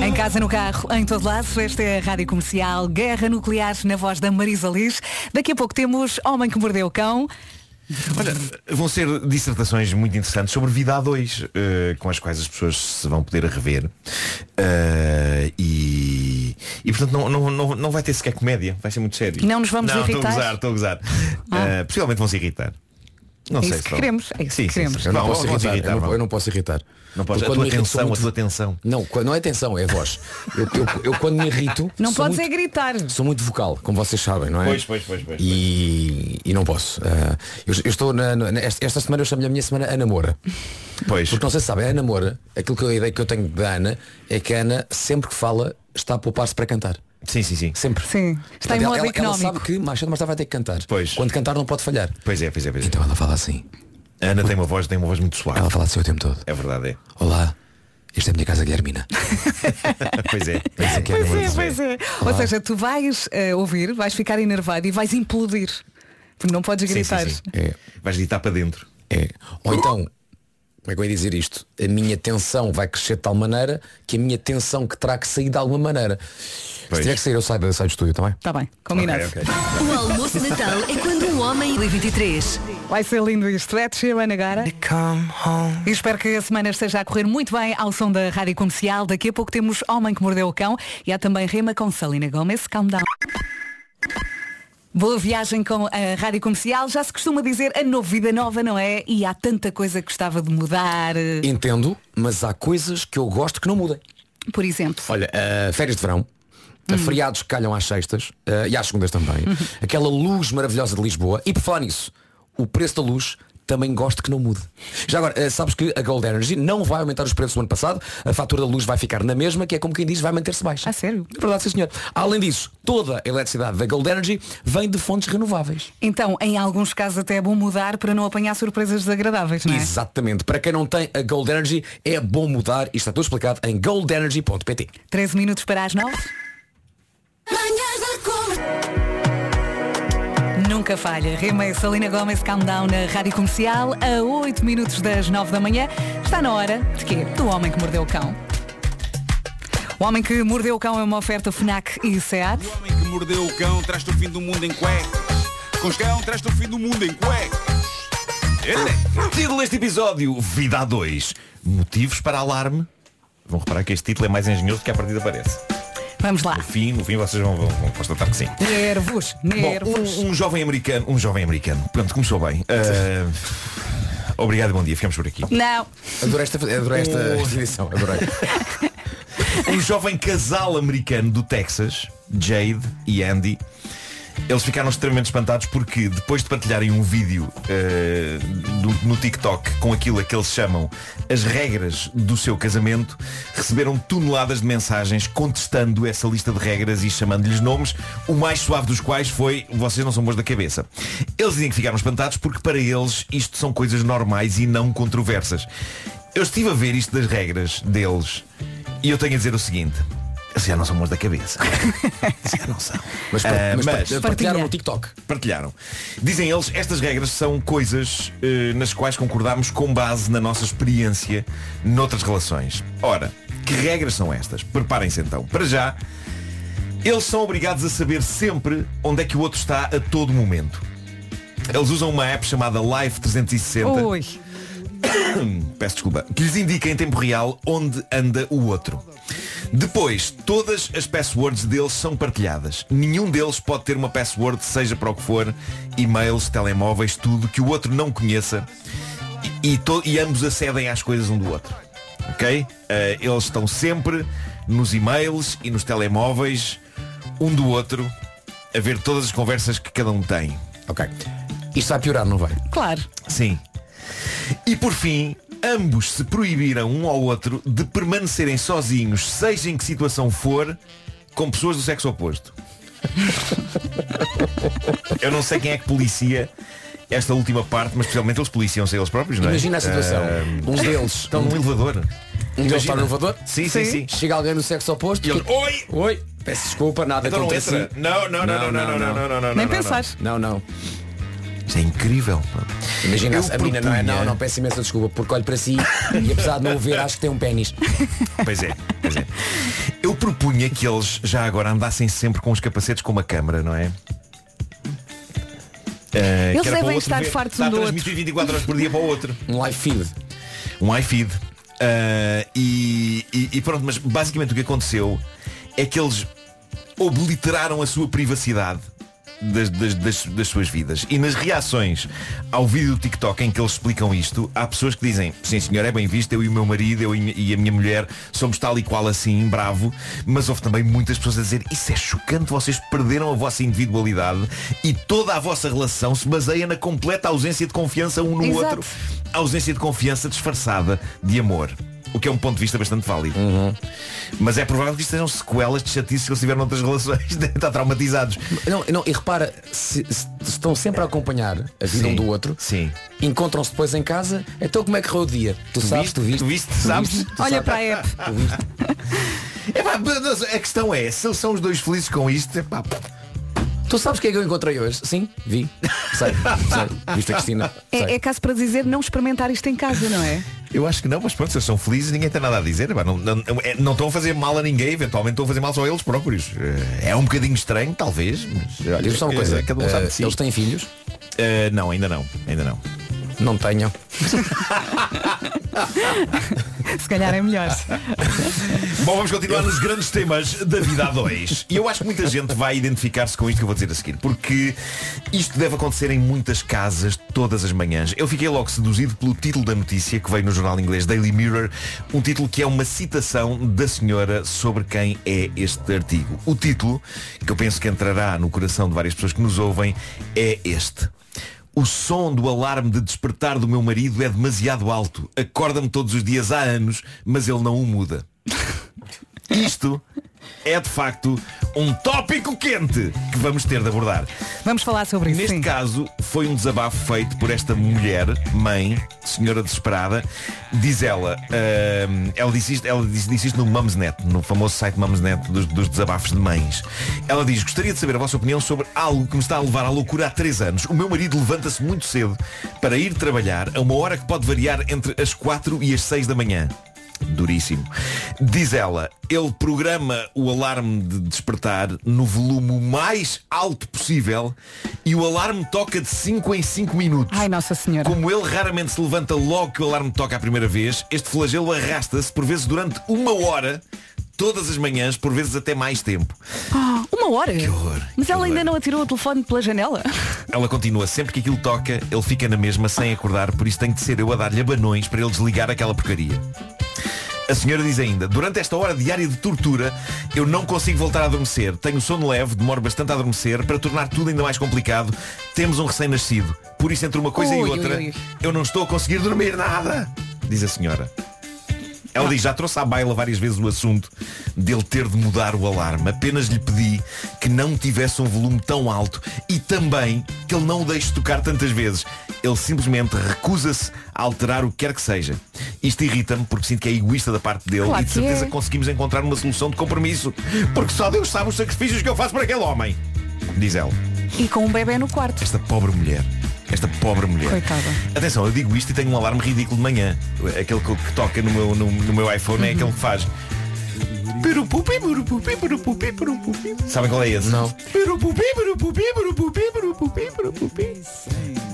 Speaker 1: Em casa, no carro, em todo lado, esta é a Rádio Comercial Guerra Nuclear na voz da Marisa Liz. Daqui a pouco temos Homem que Mordeu o Cão.
Speaker 9: Olha, vão ser dissertações muito interessantes sobre vida a dois, eh, com as quais as pessoas se vão poder rever. Eh, e, e portanto não, não, não, não vai ter sequer comédia, vai ser muito sério.
Speaker 1: Não nos vamos
Speaker 9: não,
Speaker 1: irritar?
Speaker 9: Estou a gozar, estou a gozar. Eh, possivelmente vão se irritar. Não
Speaker 1: É
Speaker 9: sei
Speaker 1: isso
Speaker 9: se
Speaker 1: que
Speaker 9: vão.
Speaker 1: queremos, é isso
Speaker 9: Sim,
Speaker 1: que
Speaker 9: sim,
Speaker 1: queremos.
Speaker 9: sim.
Speaker 4: Eu não posso irritar, eu não, eu não posso irritar.
Speaker 9: Não podes-
Speaker 4: Porque
Speaker 9: a
Speaker 4: quando
Speaker 9: tua atenção,
Speaker 4: muito-
Speaker 9: a tua atenção.
Speaker 4: Não, quando- não é atenção, é a voz. Eu, eu- eu quando me irrito. [laughs]
Speaker 1: Não
Speaker 4: sou
Speaker 1: podes
Speaker 4: muito,
Speaker 1: é gritar.
Speaker 4: Sou muito vocal, como vocês sabem, não é?
Speaker 9: Pois, pois, pois, pois,
Speaker 4: E, e não posso. Ah, eu, eu estou na, na- esta, esta semana eu chamo a minha semana Ana Moura.
Speaker 9: Pois.
Speaker 4: Porque não sei se sabem, a Ana Moura, aquilo que eu, a ideia que eu tenho da Ana é que a Ana, sempre que fala, está a poupar-se para cantar.
Speaker 9: Sim, sim, sim.
Speaker 4: Sempre.
Speaker 1: Sim, está em modo
Speaker 4: ela, ela sabe que mais cedo mais tarde vai ter que cantar.
Speaker 9: Pois.
Speaker 4: Quando cantar não pode falhar.
Speaker 9: Pois é, pois é, pois é.
Speaker 4: Então ela fala assim.
Speaker 9: A Ana tem uma voz, tem uma voz muito suave.
Speaker 4: Ela fala assim o tempo todo.
Speaker 9: É verdade, é.
Speaker 4: Olá, esta é a minha casa Guilhermina. [laughs]
Speaker 9: pois é.
Speaker 4: Pois é, é
Speaker 1: Pois é, pois é. Ou seja, tu vais eh, ouvir, vais ficar enervado e vais implodir. Porque não podes
Speaker 9: Sim,
Speaker 1: gritar.
Speaker 9: sim, sim.
Speaker 4: É.
Speaker 9: Vais gritar para dentro.
Speaker 4: É. Ou então, como é que eu ia dizer isto? A minha tensão vai crescer de tal maneira que a minha tensão que terá que sair de alguma maneira.
Speaker 9: Pois.
Speaker 4: Se tiver que sair, eu saio, eu saio do estúdio, também.
Speaker 1: Está bem, combinado.
Speaker 9: Ok, ok.
Speaker 8: O almoço de Natal é quando um homem... 23.
Speaker 1: Vai ser lindo isto. É Sheeran agora. E espero que a semana esteja a correr muito bem ao som da Rádio Comercial. Daqui a pouco temos Homem que Mordeu o Cão e há também Rima com Salina Gomes. Calm down. Boa viagem com a Rádio Comercial. Já se costuma dizer a novo vida nova, não é? E há tanta coisa que gostava de mudar.
Speaker 4: Entendo, mas há coisas que eu gosto que não mudem.
Speaker 1: Por exemplo.
Speaker 4: Olha, uh, férias de verão. uh, Feriados que calham às sextas uh, e às segundas também. Aquela luz maravilhosa de Lisboa. E por falar nisso, o preço da luz também gosto que não mude. Já agora, uh, sabes que a Gold Energy não vai aumentar os preços do ano passado, a fatura da luz vai ficar na mesma, que é como quem diz, vai manter-se baixa.
Speaker 1: A sério?
Speaker 4: É verdade, sim senhor. Além disso, toda a eletricidade da Gold Energy vem de fontes renováveis.
Speaker 1: Então, em alguns casos até é bom mudar para não apanhar surpresas desagradáveis, não é?
Speaker 4: Exatamente. Para quem não tem a Gold Energy, é bom mudar e está tudo explicado em goldenergy.pt.
Speaker 1: 13 minutos para as 9. Nunca falha. Rima e Salina Gomes Countdown na Rádio Comercial a 8 minutos das 9 da manhã. Está na hora de quê? Do Homem que Mordeu o Cão. O Homem que Mordeu o Cão é uma oferta FNAC e SEAT.
Speaker 7: O homem que mordeu o cão traz-te o fim do mundo em cuecas. Com os cão traz-te o fim do mundo em cuecas. Ele é.
Speaker 9: Título deste episódio, Vida a 2. Motivos para alarme. Vão reparar que este título é mais engenhoso do que a partida parece.
Speaker 1: Vamos lá.
Speaker 9: No fim, no fim vocês vão, vão, vão constatar que sim.
Speaker 1: Nervos,
Speaker 9: Bom,
Speaker 1: nervos.
Speaker 9: um, um jovem americano, um jovem americano, pronto, começou bem. Ah, obrigado e bom dia, ficamos por aqui.
Speaker 1: Não.
Speaker 4: Adorei esta, adorei esta
Speaker 9: Oh.
Speaker 4: edição, adorei. [laughs]
Speaker 9: Um jovem casal americano do Texas, Jade e Andy, eles ficaram extremamente espantados porque depois de partilharem um vídeo eh, do- no TikTok com aquilo a que eles chamam as regras do seu casamento, receberam toneladas de mensagens contestando essa lista de regras e chamando-lhes nomes, o mais suave dos quais foi vocês não são bons da cabeça. Eles dizem que ficaram espantados porque para eles isto são coisas normais e não controversas. Eu estive a ver isto das regras deles e eu tenho a dizer o seguinte. Eles já não são bons da cabeça. já não são. [laughs]
Speaker 4: Mas,
Speaker 9: Ah,
Speaker 4: mas,
Speaker 9: mas-
Speaker 4: partilharam
Speaker 1: Partilha.
Speaker 4: no TikTok.
Speaker 9: Partilharam. Dizem eles, estas regras são coisas eh, nas quais concordamos com base na nossa experiência noutras relações. Ora, que regras são estas? Preparem-se então. Para já, eles são obrigados a saber sempre onde é que o outro está a todo momento. Eles usam uma app chamada Live 360
Speaker 1: Oi. [coughs]
Speaker 9: peço desculpa, que lhes indica em tempo real onde anda o outro. Depois, todas as passwords deles são partilhadas. Nenhum deles pode ter uma password, seja para o que for, e-mails, telemóveis, tudo, que o outro não conheça e, e to- e ambos acedem às coisas um do outro. Ok? Eh, eles estão sempre nos e-mails e nos telemóveis, um do outro, a ver todas as conversas que cada um tem.
Speaker 4: Ok. Isto vai piorar, não vai?
Speaker 1: Claro.
Speaker 9: Sim. E por fim, ambos se proibiram um ao outro de permanecerem sozinhos, seja em que situação for, com pessoas do sexo oposto. Eu não sei quem é que policia esta última parte, mas especialmente eles policiam-se eles próprios, não é?
Speaker 4: Imagina a situação.
Speaker 9: Ah,
Speaker 4: Uns deles
Speaker 9: estão num elevador.
Speaker 4: Um deles está no elevador?
Speaker 9: Sim, sim, sim.
Speaker 4: Chega alguém no sexo oposto.
Speaker 9: E ele,
Speaker 4: que-
Speaker 9: oi!
Speaker 4: Oi! Peço desculpa, nada
Speaker 9: Então não
Speaker 4: contra
Speaker 9: entra.
Speaker 4: si.
Speaker 9: Não, não, não, não, não, não, não, não, não,
Speaker 1: Nem
Speaker 9: não,
Speaker 1: pensar.
Speaker 4: Não, não.
Speaker 9: Isto é incrível.
Speaker 4: Imagina,
Speaker 9: Eu
Speaker 4: a menina não é,
Speaker 9: propunha-
Speaker 4: não, não, peço imensa desculpa, porque olho para si e apesar de não o ver, acho que tem um pênis.
Speaker 9: Pois é, pois é. Eu propunha que eles já agora andassem sempre com os capacetes com uma câmara, não é? Eh,
Speaker 1: Eles devem
Speaker 9: outro
Speaker 1: estar
Speaker 9: ver-
Speaker 1: fartos um do
Speaker 9: transmitir 24 horas por dia para o outro.
Speaker 4: Um live feed.
Speaker 9: Um iFeed. Eh, e, e- e pronto, mas basicamente o que aconteceu é que eles obliteraram a sua privacidade das, das- das- das suas vidas. E nas reações ao vídeo do TikTok em que eles explicam isto, há pessoas que dizem, sim senhor, é bem visto, eu e o meu marido, eu e a minha mulher somos tal e qual assim, bravo, mas houve também muitas pessoas a dizer, isso é chocante, vocês perderam a vossa individualidade e toda a vossa relação se baseia na completa ausência de confiança um no
Speaker 1: Exato.
Speaker 9: outro. Ausência de confiança disfarçada de amor. O que é um ponto de vista bastante válido. Mas é provável que isto sejam sequelas de chatice que eles tiveram noutras [laughs] relações. Devem estar traumatizados.
Speaker 4: Não, não, e repara, se, se estão sempre a acompanhar a vida
Speaker 9: Sim,
Speaker 4: um do outro,
Speaker 9: sim.
Speaker 4: encontram-se depois em casa, então como é que correu o dia? Tu, sabes,
Speaker 9: viste?
Speaker 4: tu viste?
Speaker 9: Tu viste? Sabes?
Speaker 4: viste? Tu
Speaker 1: Olha
Speaker 4: sabes?
Speaker 1: para a app.
Speaker 4: Tu viste? [laughs]
Speaker 9: Epá, mas a questão é, se eles são os dois felizes com isto, epá,
Speaker 4: Tu sabes o que é que eu encontrei hoje? Sim, vi. Sei, sei. Viste a Cristina?
Speaker 1: É, é caso para dizer não experimentar isto em casa, não é?
Speaker 9: Eu acho que não, mas pronto, se eles são felizes ninguém tem nada a dizer. Não, não, é- não estão a fazer mal a ninguém, eventualmente estão a fazer mal só a eles próprios. Eh, É um bocadinho estranho, talvez, mas olha,
Speaker 4: só uma
Speaker 9: eh,
Speaker 4: coisa,
Speaker 9: cada um sabe
Speaker 4: eh,
Speaker 9: de si.
Speaker 4: eles têm filhos?
Speaker 9: Eh, não, ainda não, ainda não.
Speaker 4: Não tenham. [laughs]
Speaker 1: Se calhar é melhor.
Speaker 9: Bom, vamos continuar nos grandes temas da vida a dois. E eu acho que muita gente vai identificar-se com isto que eu vou dizer a seguir, porque isto deve acontecer em muitas casas todas as manhãs. Eu fiquei logo seduzido pelo título da notícia que veio no jornal inglês Daily Mirror, um título que é uma citação da senhora sobre quem é este artigo. O título, que eu penso que entrará no coração de várias pessoas que nos ouvem, é este. O som do alarme de despertar do meu marido é demasiado alto. Acorda-me todos os dias há anos, mas ele não o muda. [laughs] Isto é de facto um tópico quente que vamos ter de abordar.
Speaker 1: Vamos falar sobre isso.
Speaker 9: Neste
Speaker 1: sim.
Speaker 9: caso, foi um desabafo feito por esta mulher, mãe, senhora desesperada. Diz ela, ahm, ela, disse isto, ela disse, disse isto no Mumsnet, no famoso site Mumsnet dos, dos desabafos de mães. Ela diz, gostaria de saber a vossa opinião sobre algo que me está a levar à loucura há três anos. O meu marido levanta-se muito cedo para ir trabalhar a uma hora que pode variar entre as quatro e as seis da manhã. Duríssimo. Diz ela, ele programa o alarme de despertar no volume mais alto possível e o alarme toca de 5 em 5 minutos.
Speaker 1: Ai, Nossa Senhora.
Speaker 9: Como ele raramente se levanta logo que o alarme toca a primeira vez, este flagelo arrasta-se por vezes durante uma hora, todas as manhãs, por vezes até mais tempo.
Speaker 1: Ah, uma hora.
Speaker 9: Que horror.
Speaker 1: Mas
Speaker 9: que
Speaker 1: ela ainda não atirou o telefone pela janela. [laughs]
Speaker 9: Ela continua, sempre que aquilo toca, ele fica na mesma sem acordar, por isso tem de ser eu a dar-lhe abanões para ele desligar aquela porcaria. A senhora diz ainda, durante esta hora diária de tortura, eu não consigo voltar a adormecer. Tenho sono leve, demoro bastante a adormecer. Para tornar tudo ainda mais complicado, temos um recém-nascido. Por isso, entre uma coisa e
Speaker 1: Ui,
Speaker 9: outra,
Speaker 1: ui, ui.
Speaker 9: eu não estou a conseguir dormir nada, diz a senhora. Ela diz, já trouxe à baila várias vezes o assunto dele ter de mudar o alarme. Apenas lhe pedi que não tivesse um volume tão alto e também que ele não o deixe tocar tantas vezes. Ele simplesmente recusa-se a alterar o que quer que seja. Isto irrita-me porque sinto que é egoísta da parte dele
Speaker 1: Claro
Speaker 9: e de certeza
Speaker 1: é.
Speaker 9: conseguimos encontrar uma solução de compromisso. Porque só Deus sabe os sacrifícios que eu faço para aquele homem. Diz ela.
Speaker 1: E com um bebê no quarto.
Speaker 9: Esta pobre mulher. Esta pobre mulher.
Speaker 1: Coitada.
Speaker 9: Atenção, eu digo isto e tenho um alarme ridículo de manhã. Aquele que, que toca no meu, no, no meu iPhone é aquele que faz. Sabem qual é esse?
Speaker 4: Não.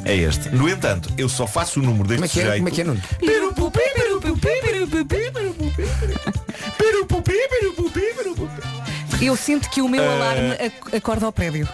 Speaker 9: É este. No entanto, eu só faço o número deste
Speaker 4: Como é é?
Speaker 9: sujeito.
Speaker 4: Como é que é, Nuno?
Speaker 1: Eu sinto que o meu
Speaker 9: Ah.
Speaker 1: alarme ac- acorda ao prédio.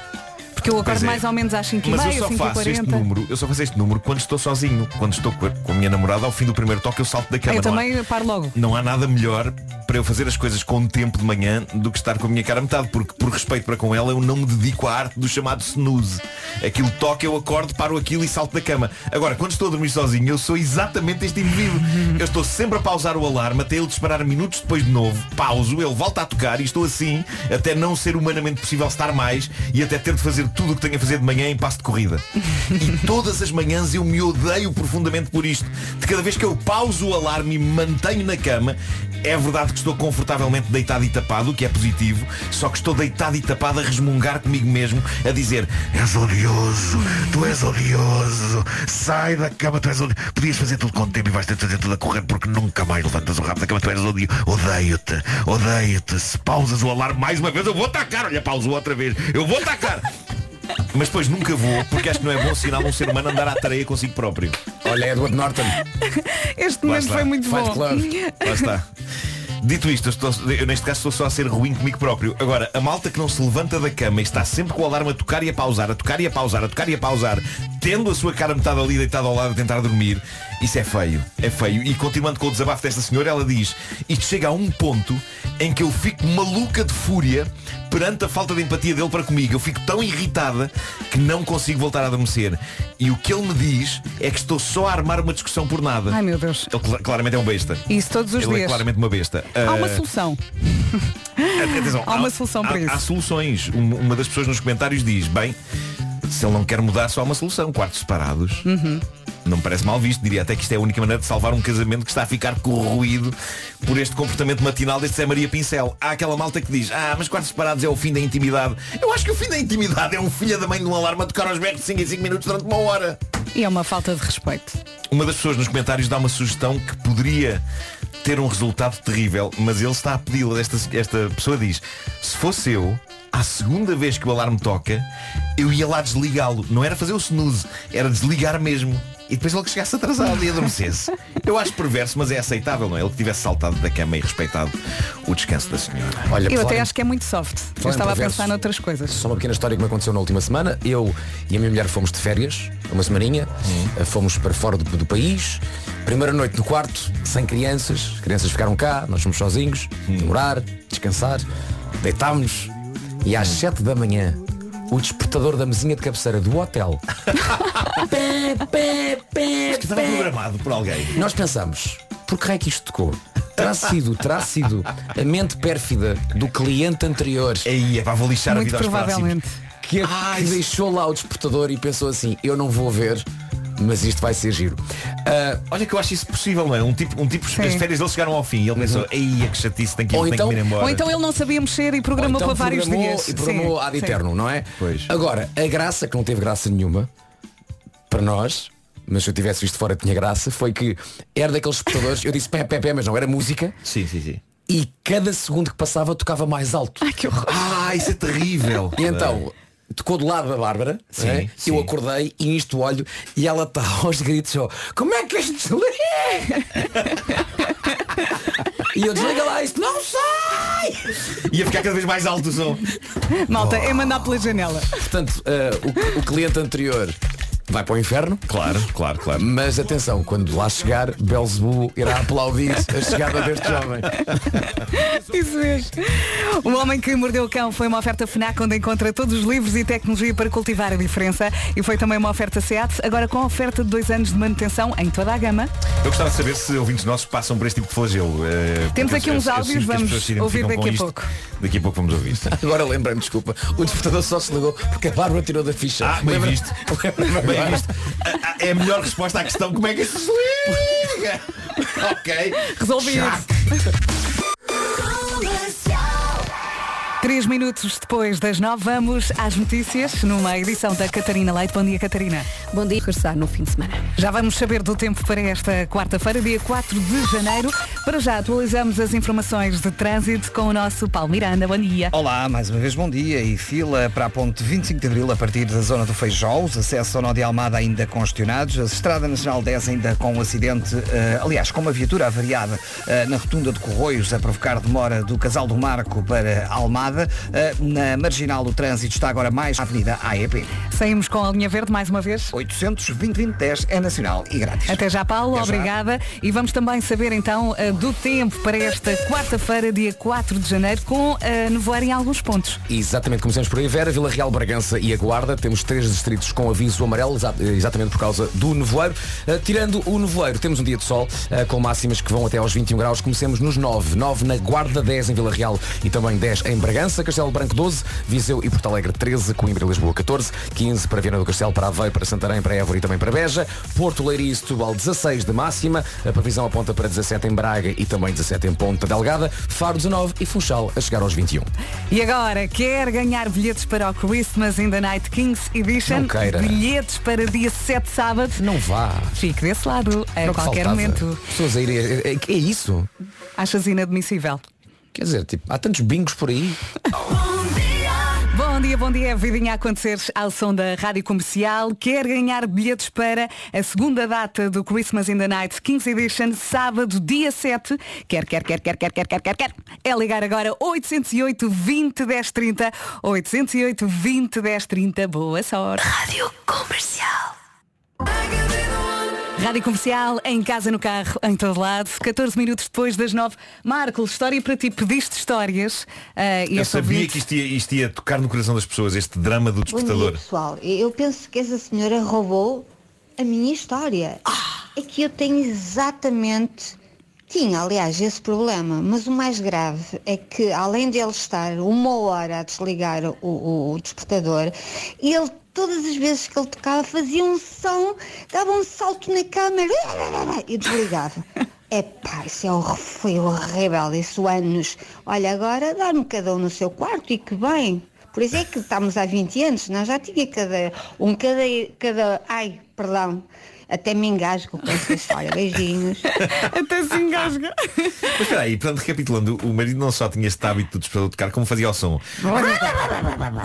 Speaker 1: Porque eu acordo
Speaker 9: é.
Speaker 1: mais ou menos às 5
Speaker 9: Mas eu
Speaker 1: 30
Speaker 9: só
Speaker 1: 5
Speaker 9: faço este
Speaker 1: 40
Speaker 9: número, eu só faço este número quando estou sozinho. Quando estou com a, minha namorada, ao fim do primeiro toque eu salto da cama.
Speaker 1: Eu
Speaker 9: Não há-
Speaker 1: também paro logo.
Speaker 9: não há nada melhor para eu fazer as coisas com tempo de manhã do que estar com a minha cara a metade, porque por respeito para com ela eu não me dedico à arte do chamado snooze. Aquilo toca, eu acordo, paro aquilo e salto da cama. Agora, quando estou a dormir sozinho, eu sou exatamente este indivíduo. Eu estou sempre a pausar o alarme até ele disparar minutos depois de novo. Pauso, ele volta a tocar e estou assim até não ser humanamente possível estar mais e até ter de fazer tudo o que tenho a fazer de manhã em passo de corrida. E [laughs] todas as manhãs eu me odeio profundamente por isto. De cada vez que eu pauso o alarme e me mantenho na cama, é verdade que estou confortavelmente deitado e tapado, o que é positivo, só que estou deitado e tapado a resmungar comigo mesmo, a dizer És odioso, tu és odioso, sai da cama, tu és odioso. Podias fazer tudo com tempo e vais ter de fazer tudo a correr porque nunca mais levantas o rabo da cama, tu és odioso. Odeio-te, odeio-te. Se pausas o alarme mais uma vez, eu vou atacar. Olha, pauso outra vez, eu vou atacar. [laughs] Mas depois nunca vou, porque acho que não é bom sinal um ser humano andar à tareia consigo próprio.
Speaker 4: Olha, Edward Norton.
Speaker 1: Este momento foi muito
Speaker 4: Fight
Speaker 1: bom.
Speaker 4: Club.
Speaker 9: Lá está. Dito isto, eu, estou- eu neste caso estou só a ser ruim comigo próprio. Agora, a malta que não se levanta da cama e está sempre com o alarme a tocar e a pausar, a tocar e a pausar, a tocar e a pausar, tendo a sua cara metade ali deitada ao lado a tentar dormir, isso é feio. É feio. E continuando com o desabafo desta senhora, ela diz, isto chega a um ponto em que eu fico maluca de fúria perante a falta de empatia dele para comigo. Eu fico tão irritada que não consigo voltar a adormecer. E o que ele me diz é que estou só a armar uma discussão por nada.
Speaker 1: Ai meu Deus.
Speaker 9: Ele cla- claramente é um besta.
Speaker 1: Isso todos os
Speaker 9: Ele é
Speaker 1: dias.
Speaker 9: claramente uma besta.
Speaker 1: Há uma
Speaker 9: Ah,
Speaker 1: solução. [laughs]
Speaker 9: atenção,
Speaker 1: há uma solução para
Speaker 9: há-
Speaker 1: isso.
Speaker 9: Há soluções. Um- Uma das pessoas nos comentários diz, bem, se ele não quer mudar, só há uma solução. Quartos separados.
Speaker 1: Uhum.
Speaker 9: Não me parece mal visto. Diria até que isto é a única maneira de salvar um casamento que está a ficar corroído por este comportamento matinal deste Zé Maria Pincel. Há aquela malta que diz, ah, mas quartos separados é o fim da intimidade. Eu acho que o fim da intimidade é um filho da mãe de um alarme a tocar aos berros de 5 em 5 minutos durante uma hora.
Speaker 1: E é uma falta de respeito.
Speaker 9: Uma das pessoas nos comentários dá uma sugestão que poderia ter um resultado terrível, mas ele está a pedi-la. Esta, esta pessoa diz, se fosse eu, à segunda vez que o alarme toca, eu ia lá desligá-lo. Não era fazer o snooze, era desligar mesmo. e depois ele que chegasse atrasado e adormecesse. Eu acho perverso, mas é aceitável, não é? Ele que tivesse saltado da cama e respeitado o descanso da senhora.
Speaker 4: Olha,
Speaker 1: Eu até
Speaker 4: falar-
Speaker 1: acho que é muito soft. Eu
Speaker 4: em
Speaker 1: estava a pensar noutras coisas.
Speaker 4: Só uma pequena história que me aconteceu na última semana. Eu e a minha mulher fomos de férias, uma semaninha, Eh, fomos para fora do, do país. Primeira noite no quarto, sem crianças, as crianças ficaram cá, nós fomos sozinhos, demorar, descansar, deitámos e às 7 da manhã o despertador da mesinha de cabeceira do hotel. [laughs] pé, pé, pé,
Speaker 9: Que estava programado por alguém.
Speaker 4: nós pensamos, por que raio que isto tocou? Terá sido, terá sido a mente pérfida do cliente anterior
Speaker 9: Aí é para vou lixar a
Speaker 1: Muito
Speaker 9: vida aos
Speaker 1: provavelmente.
Speaker 4: que, que deixou lá o despertador e pensou assim, eu não vou ver, mas isto vai ser giro. Ah,
Speaker 9: Olha que eu acho isso possível, não é? Um tipo, um tipo as férias dele chegaram ao fim e ele pensou, aí é que chatice, tem que ir,
Speaker 4: Ou
Speaker 9: tem
Speaker 4: então-
Speaker 9: que ir embora.
Speaker 1: Ou então ele não sabia mexer e programou
Speaker 4: ou então
Speaker 1: para vários
Speaker 4: programou
Speaker 1: dias.
Speaker 4: E programou
Speaker 1: Sim,
Speaker 4: ad eterno, não é?
Speaker 9: Pois.
Speaker 4: Agora, a graça, que não teve graça nenhuma, para nós, mas se eu tivesse visto fora tinha graça, foi que era daqueles despertadores, eu disse pé, pé, pé, mas não, era música,
Speaker 9: Sim, sim, sim.
Speaker 4: e cada segundo que passava tocava mais alto.
Speaker 1: Ai, que horror.
Speaker 9: Ah, isso é [laughs] terrível.
Speaker 4: E então, tocou do lado da Bárbara,
Speaker 9: Sim,
Speaker 4: é?
Speaker 9: sim.
Speaker 4: eu acordei e isto olho e ela está [laughs] aos gritos, ó, como é que isto se liga? [laughs] e eu desliga lá isto, não sai!
Speaker 9: Ia ficar cada vez mais alto o som.
Speaker 1: Malta, é mandar pela janela.
Speaker 4: Portanto, eh, o, o cliente anterior vai para o inferno.
Speaker 9: Claro, claro, claro.
Speaker 4: Mas atenção, quando lá chegar, Belzebu irá aplaudir a chegada deste jovem. [laughs]
Speaker 1: Isso mesmo. O Homem que Mordeu o Cão foi uma oferta FNAC onde encontra todos os livros e tecnologia para cultivar a diferença e foi também uma oferta SEAT, agora com oferta de dois anos de manutenção em toda a gama.
Speaker 9: Eu gostava de saber se ouvintes nossos passam por este tipo de flagelo. Eh,
Speaker 1: Temos aqui uns
Speaker 9: eu- eu
Speaker 1: áudios, vamos ouvir daqui a
Speaker 9: isto.
Speaker 1: pouco.
Speaker 9: Daqui a pouco vamos ouvir.
Speaker 4: Agora lembrei-me, desculpa, o despertador só se ligou porque a Bárbara tirou da ficha.
Speaker 9: Ah, bem visto. [laughs] Bem visto. Ah, É a melhor resposta à questão. Como é que isto se liga? [laughs] ok.
Speaker 1: Resolvido. Três minutos depois das nove, vamos às notícias numa edição da Catarina Leite. Bom dia, Catarina.
Speaker 2: Bom dia, regressar no fim de semana.
Speaker 1: Já vamos saber do tempo para esta quarta-feira, dia 4 de janeiro. Para já atualizamos as informações de trânsito com o nosso Paulo Miranda. Bom dia.
Speaker 3: Olá, mais uma vez bom dia e fila para a ponte 25 de Abril a partir da zona do Feijó, os acessos ao Nó de Almada ainda congestionados, a Estrada Nacional 10 ainda com um acidente, eh, aliás, com uma viatura avariada eh, na rotunda de Corroios a provocar demora do Casal do Marco para Almada. Eh, na Marginal o trânsito está agora mais à Avenida AEP.
Speaker 1: Saímos com a linha verde mais uma vez.
Speaker 3: 800 2010 é nacional e grátis.
Speaker 1: Até já, Paulo.
Speaker 3: Até já.
Speaker 1: Obrigada. E vamos também saber então eh, do tempo para esta quarta-feira, dia 4 de janeiro, com eh, nevoeiro em alguns pontos.
Speaker 4: Exatamente, começamos por aí. Vera, Vila Real, Bragança e a Guarda. Temos três distritos com aviso amarelo, exa- exatamente por causa do nevoeiro. Uh, tirando o nevoeiro, temos um dia de sol, uh, com máximas que vão até aos 21 graus. Comecemos nos 9. 9 na Guarda, 10 em Vila Real e também 10 em Bragança. Castelo Branco 12, Viseu e Porto Alegre 13, Coimbra e Lisboa 14, 15 para Viana do Castelo, para Aveiro, para Santarém, para Évora e também para Beja. Porto Leiria e Setúbal 16 de máxima. A previsão aponta para 17 em Braga e também 17 em Ponta Delgada. Faro 19 e Funchal a chegar aos 21.
Speaker 1: E agora, quer ganhar bilhetes para o Christmas in the Night Kings Edition?
Speaker 4: Não queira.
Speaker 1: Bilhetes para dia 7 sábado?
Speaker 4: Não vá.
Speaker 1: Fique desse lado, a
Speaker 4: Era o que
Speaker 1: qualquer momento.
Speaker 4: Pessoas a ir. É, é- é isso?
Speaker 1: Achas inadmissível?
Speaker 4: Quer dizer, tipo, há tantos bingos por aí.
Speaker 1: Bom dia, bom dia. Vidinha a acontecer ao som da Rádio Comercial. Quer ganhar bilhetes para a segunda data do Christmas in the Night Kings Edition, sábado, dia 7. Quer, quer, quer, quer, quer, quer, quer, quer, quer. É ligar agora 808 20 10 30. 808 20 10 30. Boa sorte.
Speaker 8: Rádio Comercial.
Speaker 1: Rádio Comercial, em casa, no carro, em todo lado. 14 minutos depois das 9. Marco, história para ti. Pediste histórias. ah, e
Speaker 9: Eu sabia
Speaker 1: ouvinte-
Speaker 9: que isto ia, isto ia tocar no coração das pessoas, este drama do
Speaker 10: Bom dia,
Speaker 9: despertador.
Speaker 10: pessoal. Eu penso que essa senhora roubou a minha história. É que eu tenho exatamente. Tinha, aliás, esse problema, mas o mais grave é que, além de ele estar uma hora a desligar o, o- o despertador, ele, todas as vezes que ele tocava, fazia um som, dava um salto na câmera e desligava. [laughs] Epá, isso é hor- foi horrível, isso anos. Olha, agora dá-me cada um no seu quarto e que bem. Por isso é que estamos há 20 anos, nós já tinha cada um, cada, cada, ai, perdão, até me engasgo com essa história. Beijinhos. [laughs]
Speaker 1: Até se engasga.
Speaker 9: Mas espera aí, portanto, recapitulando, o marido não só tinha este hábito de tocar, como fazia o som.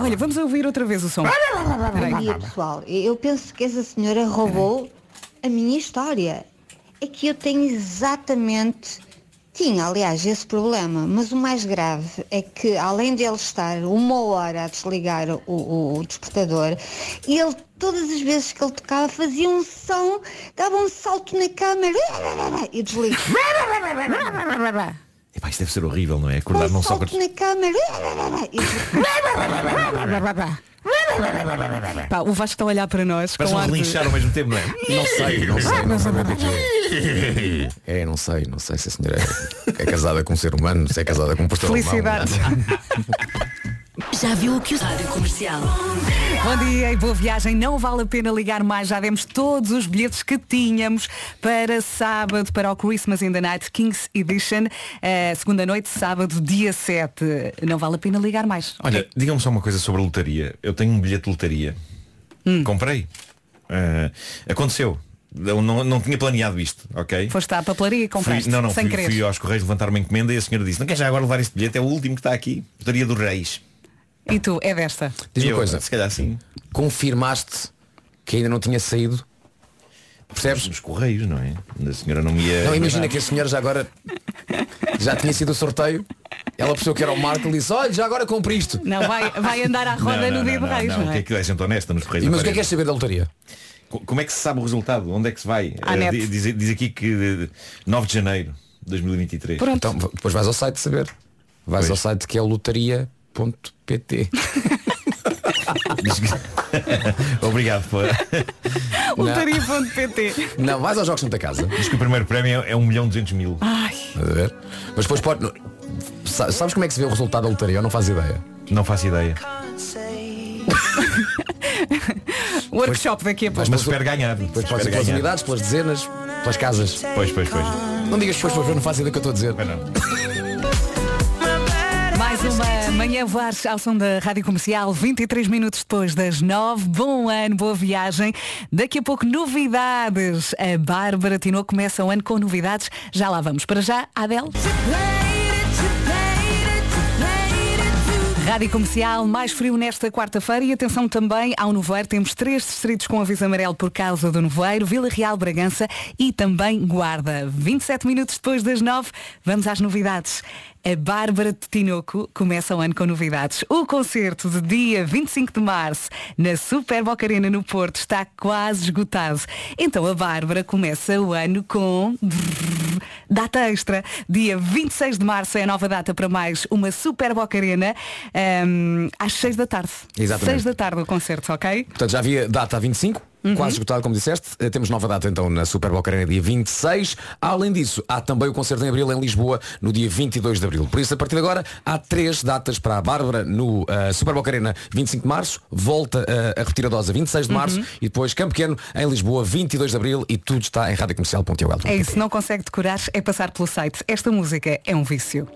Speaker 1: Olha, vamos ouvir outra vez o som.
Speaker 10: Bom dia, pessoal. Eu penso que essa senhora roubou a minha história. É que eu tenho exatamente. Tinha, aliás, esse problema, mas o mais grave é que, além de ele estar uma hora a desligar o, o- o despertador, ele, todas as vezes que ele tocava, fazia um som, dava um salto na cama [laughs] e desliga.
Speaker 9: Epá, isto deve ser horrível, não é? Acordar não
Speaker 10: um
Speaker 9: só com...
Speaker 10: salto na cama [laughs] e [laughs]
Speaker 1: Pá, o Vasco está a olhar para nós
Speaker 9: Parece
Speaker 1: com
Speaker 9: um
Speaker 1: ar de-
Speaker 9: relinchar ao mesmo tempo, não é? [laughs]
Speaker 4: Não sei, não sei, não sei bem o que é. É, não sei, não sei se a senhora é, é casada com um ser humano, se é casada com um pastor
Speaker 1: Felicidades. [laughs]
Speaker 8: Já viu o que o Rádio Comercial?
Speaker 1: Bom dia e boa viagem. Não vale a pena ligar mais. Já demos todos os bilhetes que tínhamos para sábado, para o Christmas in the Night Kings Edition. eh, segunda noite, sábado, dia 7. Não vale a pena ligar mais.
Speaker 9: Olha, digam-me só uma coisa sobre a lotaria. Eu tenho um bilhete de lotaria.
Speaker 1: Hum.
Speaker 9: Comprei. Ah, aconteceu. Eu não, não tinha planeado isto, ok?
Speaker 1: Foste à papelaria e compraste.
Speaker 9: Fui, não, não,
Speaker 1: sem
Speaker 9: fui,
Speaker 1: querer.
Speaker 9: fui aos Correios levantar uma encomenda e a senhora disse, não quer já agora levar este bilhete? É o último que está aqui. Lotaria dos Reis.
Speaker 1: E tu, é desta.
Speaker 4: Diz-me
Speaker 9: Eu,
Speaker 4: uma coisa.
Speaker 9: Se calhar sim.
Speaker 4: Confirmaste que ainda não tinha saído? Percebes?
Speaker 9: Nos Correios, não é? A senhora não me ia...
Speaker 4: Não, imagina que a senhora já agora já tinha sido o sorteio. Ela percebeu que era o Marco e disse, olha, já agora compre isto.
Speaker 1: Não, vai, vai andar à roda
Speaker 9: Não,
Speaker 1: no
Speaker 9: não,
Speaker 1: dia
Speaker 9: não,
Speaker 1: de reis,
Speaker 9: não,
Speaker 1: não,
Speaker 9: não. Que
Speaker 1: é?
Speaker 9: é que é gente honesta nos Correios
Speaker 4: E mas o que é que queres saber da lotaria?
Speaker 9: Co- Como é que se sabe o resultado? Onde é que se vai? Eh, diz, diz aqui que eh, 9 de janeiro de 2023.
Speaker 1: Pronto.
Speaker 4: Então, depois vais ao site saber. Vais
Speaker 9: Pois.
Speaker 4: ao site que é o
Speaker 9: que- [laughs] Obrigado. pô. [laughs]
Speaker 1: Lotaria.pt
Speaker 4: Não, vais aos Jogos Santa Casa.
Speaker 9: Diz que o primeiro prémio é 1 milhão 200 mil.
Speaker 1: Ai,
Speaker 4: Estás a ver? Mas depois pode. Sa- Sabes como é que se vê o resultado da lotaria? Eu não faço ideia.
Speaker 9: Não faço ideia. [laughs]
Speaker 1: workshop daqui a pouco.
Speaker 9: Mas espero ganhar.
Speaker 4: Depois pode
Speaker 9: Espero
Speaker 4: ser pelas
Speaker 9: ganhar.
Speaker 4: unidades, pelas dezenas, pelas casas.
Speaker 9: Pois, pois, pois.
Speaker 4: Não digas depois, pois, eu não faço ideia do que eu estou a dizer.
Speaker 9: Mas não.
Speaker 1: Uma manhã voar ao som da Rádio Comercial, 23 minutos depois das 9. Bom ano, boa viagem. Daqui a pouco novidades. A Bárbara Tinoco começa o ano com novidades. Já lá vamos. Para já, Adele. Rádio Comercial, mais frio nesta quarta-feira e atenção também ao nevoeiro. Temos três distritos com aviso amarelo por causa do nevoeiro, Vila Real, Bragança e também Guarda. 27 minutos depois das 9, vamos às novidades. A Bárbara de Tinoco começa o ano com novidades. O concerto de dia 25 de março na Super Boca Arena no Porto está quase esgotado. Então a Bárbara começa o ano com data extra. Dia 26 de março é a nova data para mais uma Super Boca Arena ehm, às 6 da tarde.
Speaker 4: Exatamente.
Speaker 1: 6 da tarde o concerto, ok?
Speaker 4: Portanto, já havia data a 25, quase esgotado, como disseste. Eh, Temos nova data então na Super Boca Arena dia 26. Além disso, há também o concerto em Abril em Lisboa no dia 22 de Abril. Por isso, a partir de agora, há três datas para a Bárbara no eh, Super Boca Arena 25 de Março, volta eh, a repetir a dose a 26 de Março e depois Campo Pequeno em Lisboa 22 de Abril e tudo está em radiocomercial.ol.
Speaker 1: É isso, não consegue decorar, é passar pelo site. Esta música é um vício.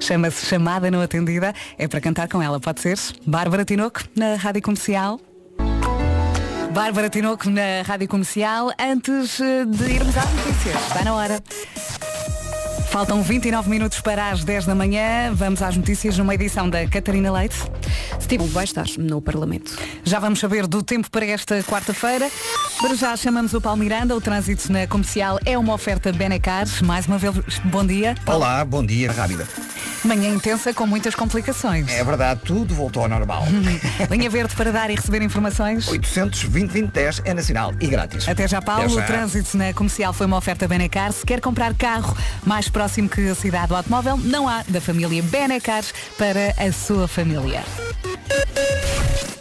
Speaker 1: Chama-se Chamada Não Atendida. É para cantar com ela, pode ser? Bárbara Tinoco, na Rádio Comercial. Bárbara Tinoco, na Rádio Comercial. Antes eh, de irmos às notícias, está na hora. Faltam 29 minutos para as 10 da manhã. Vamos às notícias numa edição da Catarina Leite.
Speaker 2: Steve vai estar no Parlamento.
Speaker 1: Já vamos saber do tempo para esta quarta-feira. Para já chamamos o Paulo Miranda. O trânsito na comercial é uma oferta Benecar. Mais uma vez, bom dia.
Speaker 3: Olá, bom dia, rápida.
Speaker 1: Manhã intensa com muitas complicações.
Speaker 3: É verdade, tudo voltou ao normal. [laughs]
Speaker 1: Linha verde para dar e receber informações.
Speaker 3: 820 10 é nacional e grátis.
Speaker 1: Até já, Paulo.
Speaker 3: Até já.
Speaker 1: O trânsito na comercial foi uma oferta Benecar. Se quer comprar carro mais próximo que a cidade do automóvel, não há da família Benecar para a sua família.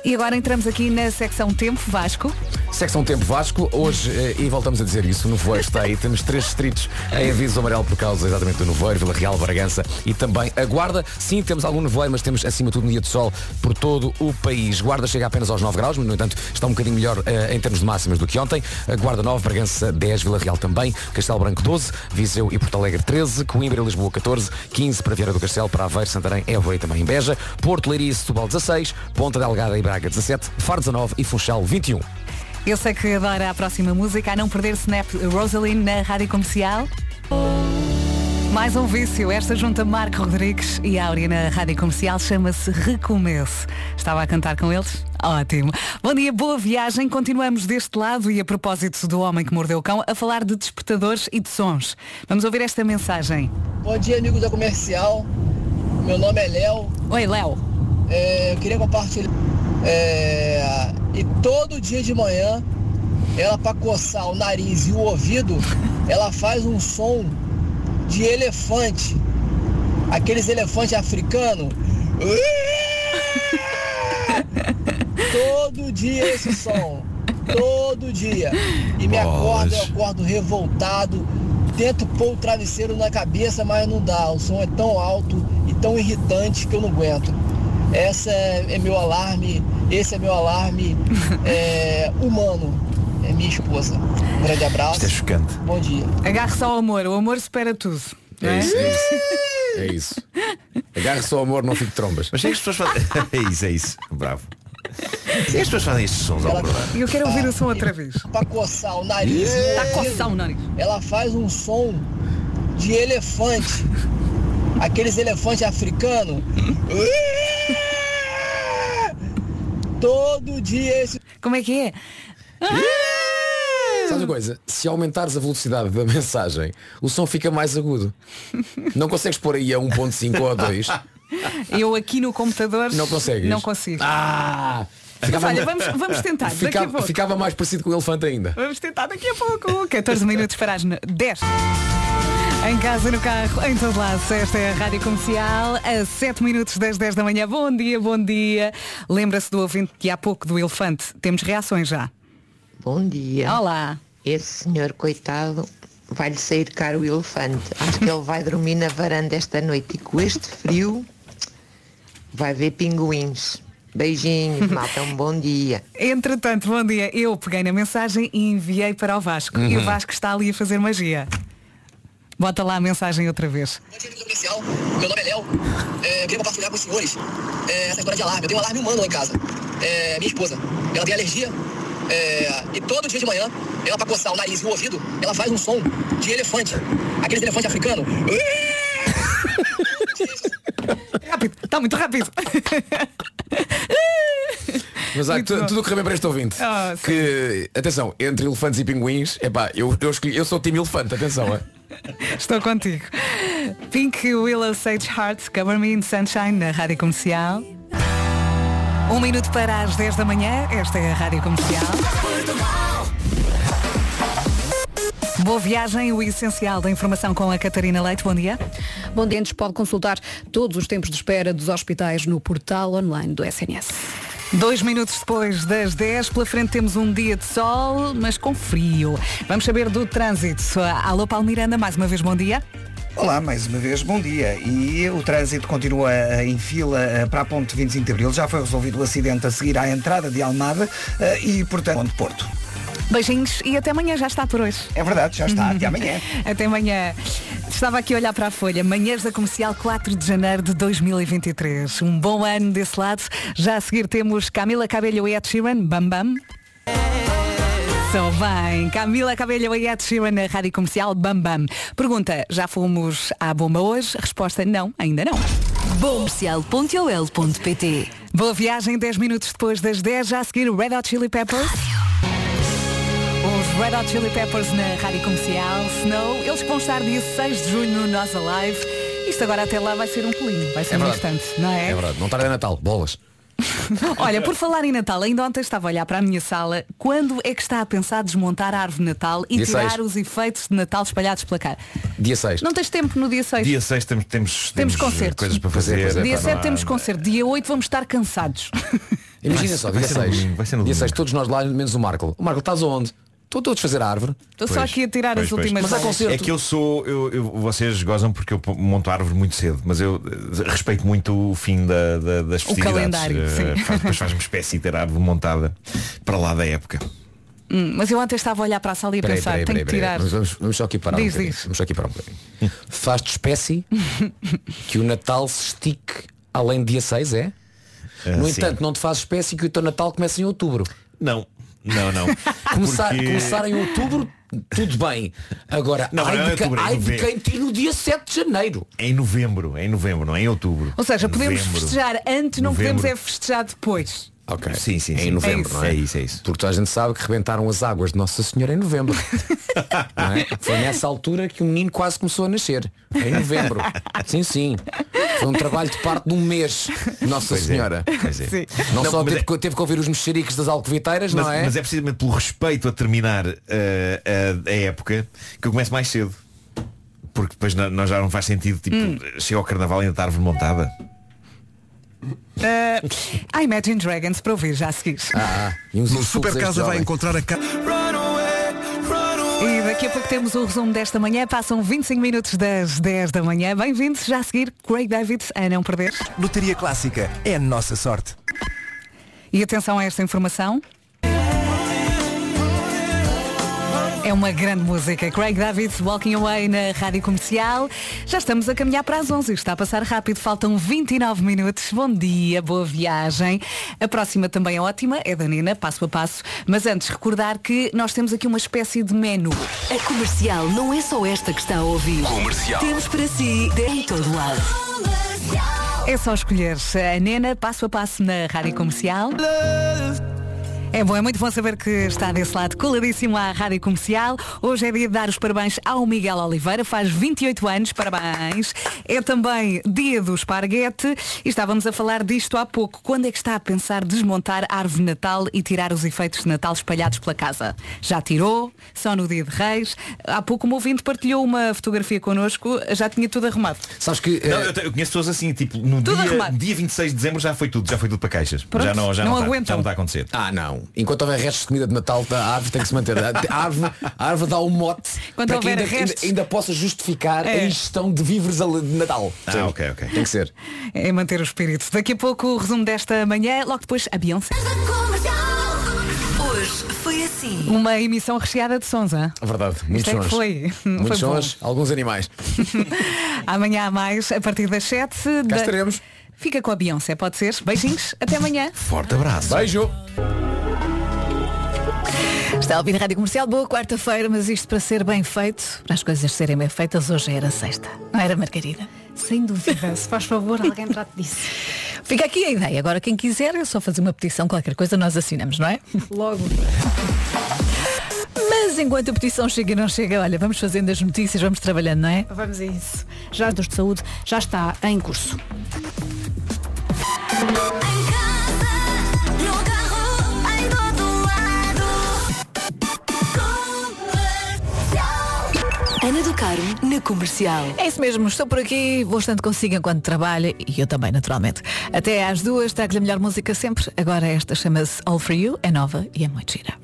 Speaker 1: E agora entramos aqui na secção Tempo Vasco.
Speaker 4: Secção Tempo Vasco, hoje, eh, e voltamos a dizer isso, o Nevoeiro está aí, temos três distritos em aviso amarelo por causa exatamente do Nevoeiro, Vila Real, Bragança e também a Guarda. Sim, temos algum nevoeiro, mas temos acima de tudo um dia de sol por todo o país. Guarda chega apenas aos 9 graus, mas no entanto está um bocadinho melhor eh, em termos de máximas do que ontem. A Guarda 9, Bragança 10, Vila Real também, Castelo Branco 12, Viseu e Porto Alegre 13, Coimbra e Lisboa 14, 15 para Vieira do Castelo, para Aveiro, Santarém, Évora e também em Beja, Porto, Leiria e Setúbal 16, Ponta Delgada e Braga 17, Faro 19 e Funchal 21.
Speaker 1: Eu sei que adora a próxima música, a não perder Snap Rosaline na rádio comercial. Mais um vício. Esta junta Marco Rodrigues e Áurea na Rádio Comercial chama-se Recomeço. Estava a cantar com eles? Ótimo. Bom dia, boa viagem. Continuamos deste lado e a propósito do homem que mordeu o cão, a falar de despertadores e de sons. Vamos ouvir esta mensagem.
Speaker 11: Bom dia, amigos da Comercial. Meu nome é Léo.
Speaker 1: Oi, Léo.
Speaker 11: É, eu queria compartilhar. É, e todo dia de manhã, ela para coçar o nariz e o ouvido, [laughs] ela faz um som de elefante. Aqueles elefantes africanos. [laughs] Todo dia esse som. Todo dia. E me acorda, eu acordo revoltado. Tento pôr o travesseiro na cabeça, mas não dá. O som é tão alto e tão irritante que eu não aguento. Essa é, é meu alarme, esse é meu alarme [laughs] é, humano. É minha esposa. Um grande abraço.
Speaker 9: Isto é chocante.
Speaker 11: Bom dia.
Speaker 1: Agarre-se ao amor. O amor supera tudo. não
Speaker 4: É isso, é isso. É isso. [laughs] Agarre-se ao amor, não fique trombas.
Speaker 9: Mas é que as pessoas fazem. [laughs] É isso, é isso. Bravo. É que as pessoas fazem estes sons ao acordar.
Speaker 1: Eu quero ouvir o som outra vez.
Speaker 11: Para coçar o nariz.
Speaker 1: Está coçar o nariz.
Speaker 11: Ela faz um som de elefante. Aqueles elefantes africanos. Todo dia esse.
Speaker 1: Como é que é?
Speaker 4: Sabe uma coisa? Se aumentares a velocidade da mensagem, o som fica mais agudo. Não consegues pôr aí a 1.5 ou a 2?
Speaker 1: Eu aqui no computador
Speaker 4: Não consegues?
Speaker 1: Não consigo.
Speaker 4: Ah!
Speaker 1: Mas olha, vamos, vamos tentar. Daqui a
Speaker 4: ficava,
Speaker 1: pouco.
Speaker 4: ficava mais parecido com o elefante ainda.
Speaker 1: Vamos tentar daqui a pouco. 14 minutos para as no- 10. Em casa, no carro, em todo lado. Esta é a Rádio Comercial, a 7 minutos das 10 da manhã. Bom dia, bom dia. Lembra-se do ouvinte que há pouco do elefante. Temos reações já.
Speaker 12: Bom dia.
Speaker 1: Olá.
Speaker 12: Esse senhor, coitado, vai-lhe sair caro o elefante. Acho que ele vai dormir na varanda esta noite e com este frio vai ver pinguins. Beijinhos, malta, um bom dia.
Speaker 1: Entretanto, bom dia. Eu peguei na mensagem e enviei para o Vasco. E o
Speaker 12: Uhum.
Speaker 1: Vasco está ali a fazer magia. Bota lá a mensagem outra vez.
Speaker 11: Comercial, meu nome é Léo. É, queria compartilhar com os senhores é, essa história de alarme. Eu tenho um alarme humano lá em casa. É, minha esposa, ela tem alergia. é, e todo dia de manhã, ela para coçar o nariz e o ouvido, ela faz um som de elefante. Aqueles elefantes africanos. [laughs]
Speaker 1: Rápido, está muito rápido. [laughs]
Speaker 4: Mas há tu- tudo o que bem para este ouvinte.
Speaker 1: Sim.
Speaker 4: que, atenção, entre elefantes e pinguins, epá, eu, eu, escolhi, eu sou time elefante, atenção. É. [laughs]
Speaker 1: Estou contigo. Pink Willow Sage Heart, Cover Me in Sunshine, na Rádio Comercial. Um minuto para as 10 da manhã, esta é a Rádio Comercial. Boa viagem, o essencial da informação com a Catarina Leite. Bom dia.
Speaker 2: Bom dia, pode consultar todos os tempos de espera dos hospitais no portal online do SNS.
Speaker 1: Dois minutos depois das 10, pela frente temos um dia de sol, mas com frio. Vamos saber do trânsito. Alô, Paulo Miranda, mais uma vez bom dia.
Speaker 3: Olá, mais uma vez, bom dia. E o trânsito continua eh, em fila eh, para a ponte 25 de Abril. Já foi resolvido o acidente a seguir à entrada de Almada eh, e, portanto, ponte Porto.
Speaker 1: Beijinhos e até amanhã, já está por hoje.
Speaker 3: É verdade, já está. Até [laughs] amanhã.
Speaker 1: Até amanhã. Estava aqui a olhar para a folha. Manhãs da Comercial 4 de janeiro de 2023. Um bom ano desse lado. Já a seguir temos Camila Cabello e Ed Sheeran. Bam Bam. Sou bem. Camila Cabello e Ed Sheeran na Rádio Comercial Bam Bam. Pergunta, já fomos à bomba hoje? Resposta, não, ainda não. Bomcomercial.ol.pt Boa viagem, 10 minutos depois das 10, já a seguir o Red Hot Chili Peppers. Os Red Hot Chili Peppers na Rádio Comercial, Snow, eles vão estar dia 6 de junho no Nós Alive. Isto agora até lá vai ser um pulinho, vai ser
Speaker 4: É
Speaker 1: um
Speaker 4: verdade.
Speaker 1: instante, não é?
Speaker 4: É verdade, não tarda Natal, bolas. [laughs]
Speaker 1: Olha, por falar em Natal, ainda ontem estava a olhar para a minha sala. Quando é que está a pensar desmontar a árvore de Natal e
Speaker 4: Dia
Speaker 1: tirar
Speaker 4: seis.
Speaker 1: os efeitos de Natal espalhados pela cara?
Speaker 4: Dia 6.
Speaker 1: Não tens tempo no dia 6?
Speaker 9: Dia 6 temos, temos,
Speaker 1: Temos
Speaker 9: temos
Speaker 1: concertos.
Speaker 9: coisas para fazer.
Speaker 1: Dia
Speaker 9: Epá,
Speaker 1: 7
Speaker 9: não há-
Speaker 1: temos concerto, dia 8 vamos estar cansados.
Speaker 4: Imagina
Speaker 9: Vai-
Speaker 4: só,
Speaker 9: vai
Speaker 4: dia
Speaker 9: ser no
Speaker 4: 6.
Speaker 9: domingo, vai ser no
Speaker 4: Dia
Speaker 9: domingo.
Speaker 4: 6, todos nós lá, menos o Marco. O Marco, estás aonde? Estou todos a fazer a árvore.
Speaker 1: Estou só aqui a tirar as últimas
Speaker 4: Mas há
Speaker 1: folhas.
Speaker 4: concerto.
Speaker 9: É que eu sou, eu, eu- vocês gozam porque eu monto a árvore muito cedo, mas eu eh, respeito muito o fim da, da- das
Speaker 1: O
Speaker 9: festividades.
Speaker 1: calendário,
Speaker 9: Eh,
Speaker 1: sim.
Speaker 9: faz- Depois faz-me espécie ter a árvore montada para lá da época.
Speaker 1: Hum, mas eu ontem estava a olhar para a sala e a
Speaker 4: Peraí,
Speaker 1: pensar,
Speaker 4: peraí,
Speaker 1: tenho
Speaker 4: peraí,
Speaker 1: que tirar.
Speaker 4: Vamos, vamos só aqui parar
Speaker 1: Diz,
Speaker 4: um bocadinho.
Speaker 1: diz.
Speaker 4: Vamos só aqui parar um bocadinho. Faz de espécie [laughs] que o Natal se estique além de dia 6, é?
Speaker 9: Ah,
Speaker 4: no
Speaker 9: sim.
Speaker 4: entanto, não te faz espécie que o teu Natal começa em outubro.
Speaker 9: Não. Não, não. [laughs]
Speaker 4: Começar,
Speaker 9: Porque-
Speaker 4: começar em outubro, tudo bem. Agora,
Speaker 9: Não,
Speaker 4: ai,
Speaker 9: não é
Speaker 4: de, quem-
Speaker 9: outubro, é
Speaker 4: ai de
Speaker 9: novembro.
Speaker 4: quem tira no dia 7 de janeiro.
Speaker 9: É em novembro, é em novembro, não é em outubro.
Speaker 1: Ou seja, podemos
Speaker 9: Novembro.
Speaker 1: festejar antes, não
Speaker 9: Novembro.
Speaker 1: podemos é festejar depois.
Speaker 4: Ok.
Speaker 9: Sim, sim,
Speaker 4: É
Speaker 9: sim.
Speaker 4: em novembro,
Speaker 1: É
Speaker 4: não é?
Speaker 9: É isso, é isso.
Speaker 4: Porque toda a gente sabe que rebentaram as águas de Nossa Senhora em novembro. [laughs] Não é? Foi nessa altura que o menino quase começou a nascer. Em novembro. Sim, sim. Foi um trabalho de parte de um mês. Nossa
Speaker 9: Pois é,
Speaker 4: Senhora.
Speaker 9: pois é.
Speaker 1: Sim.
Speaker 4: Não,
Speaker 9: Não,
Speaker 4: só teve,
Speaker 9: é-
Speaker 4: que- teve que ouvir os mexeriques das alcoviteiras,
Speaker 9: Mas,
Speaker 4: não é?
Speaker 9: mas é precisamente pelo respeito a terminar eh, a, a época que eu começo mais cedo. Porque depois não, não- já não faz sentido, tipo,
Speaker 1: Hum.
Speaker 9: chega ao carnaval e ainda está a árvore montada.
Speaker 1: Uh, a Imagine Dragons para ouvir já a seguir.
Speaker 4: Ah,
Speaker 13: No Super Casa vai encontrar a ca...
Speaker 1: E daqui a pouco temos o resumo desta manhã. Passam 25 minutos das 10 da manhã. Bem-vindos já a seguir Craig David a não perder.
Speaker 13: Loteria Clássica. É a nossa sorte.
Speaker 1: E atenção a esta informação. É uma grande música. Craig David, Walking Away na Rádio Comercial. Já estamos a caminhar para as 11. Está a passar rápido. Faltam 29 minutos. Bom dia, boa viagem. A próxima também é ótima. É da Nina, passo a passo. Mas antes, recordar que nós temos aqui uma espécie de menu.
Speaker 8: A comercial não é só esta que está a ouvir.
Speaker 14: Comercial.
Speaker 8: Temos para si de em todo lado.
Speaker 1: É só escolher a Nena, passo a passo na Rádio Comercial. É bom, é muito bom saber que está desse lado coladíssimo à Rádio Comercial. Hoje é dia de dar os parabéns ao Miguel Oliveira, faz 28 anos, parabéns. É também dia do esparguete e estávamos a falar disto há pouco. Quando é que está a pensar desmontar a árvore de Natal e tirar os efeitos de Natal espalhados pela casa? Já tirou? Só no dia de Reis? Há pouco um ouvinte partilhou uma fotografia connosco, já tinha tudo arrumado.
Speaker 4: Sabes que.
Speaker 9: Não,
Speaker 4: eh,
Speaker 9: eu, eu conheço pessoas assim, tipo, no
Speaker 1: Tudo
Speaker 9: dia,
Speaker 1: arrumado.
Speaker 9: dia 26 de dezembro já foi tudo, já foi tudo para caixas.
Speaker 1: Pronto,
Speaker 9: já não, já
Speaker 1: não
Speaker 9: não, está, já não está a acontecer.
Speaker 4: Ah, não. Enquanto houver restos de comida de Natal, a árvore tem que se manter. A árvore, a árvore dá um mote
Speaker 1: Quando
Speaker 4: para que
Speaker 1: houver
Speaker 4: ainda, ainda,
Speaker 1: restos.
Speaker 4: ainda possa justificar
Speaker 1: É.
Speaker 4: a ingestão de víveres ali de Natal.
Speaker 9: Ah,
Speaker 4: Sim.
Speaker 9: ok, ok.
Speaker 4: Tem que ser.
Speaker 1: É manter o espírito. Daqui a pouco o resumo desta manhã, logo depois a Beyoncé.
Speaker 8: Hoje foi assim.
Speaker 1: Uma emissão recheada de sons, hein?
Speaker 4: É verdade. Muitos
Speaker 1: é
Speaker 4: sons.
Speaker 1: foi.
Speaker 4: Muitos
Speaker 1: Foi bom.
Speaker 4: sons, alguns animais. [laughs]
Speaker 1: Amanhã há mais, a partir das 7.
Speaker 4: Cá
Speaker 1: da...
Speaker 4: estaremos.
Speaker 1: Fica com a Beyoncé, pode ser? Beijinhos, até amanhã.
Speaker 9: Forte abraço.
Speaker 4: Beijo.
Speaker 2: Está a ouvir a Rádio Comercial, boa quarta-feira, mas isto para ser bem feito, para as coisas serem bem feitas, hoje era sexta. Não era, Margarida?
Speaker 1: Sem dúvida, se faz favor, alguém trate disso. [laughs]
Speaker 2: Fica aqui a ideia. Agora, quem quiser, é só fazer uma petição, qualquer coisa, nós assinamos, não é?
Speaker 1: Logo.
Speaker 2: Mas enquanto a petição chega e não chega, olha, vamos fazendo as notícias, vamos trabalhando, não é?
Speaker 1: Vamos a isso. Já dos de saúde já está em curso.
Speaker 8: Ana do Caro na comercial.
Speaker 2: É isso mesmo, estou por aqui, vou estando consigo enquanto trabalho e eu também, naturalmente. Até às duas, está a melhor música sempre. Agora esta chama-se All For You, é nova e é muito gira.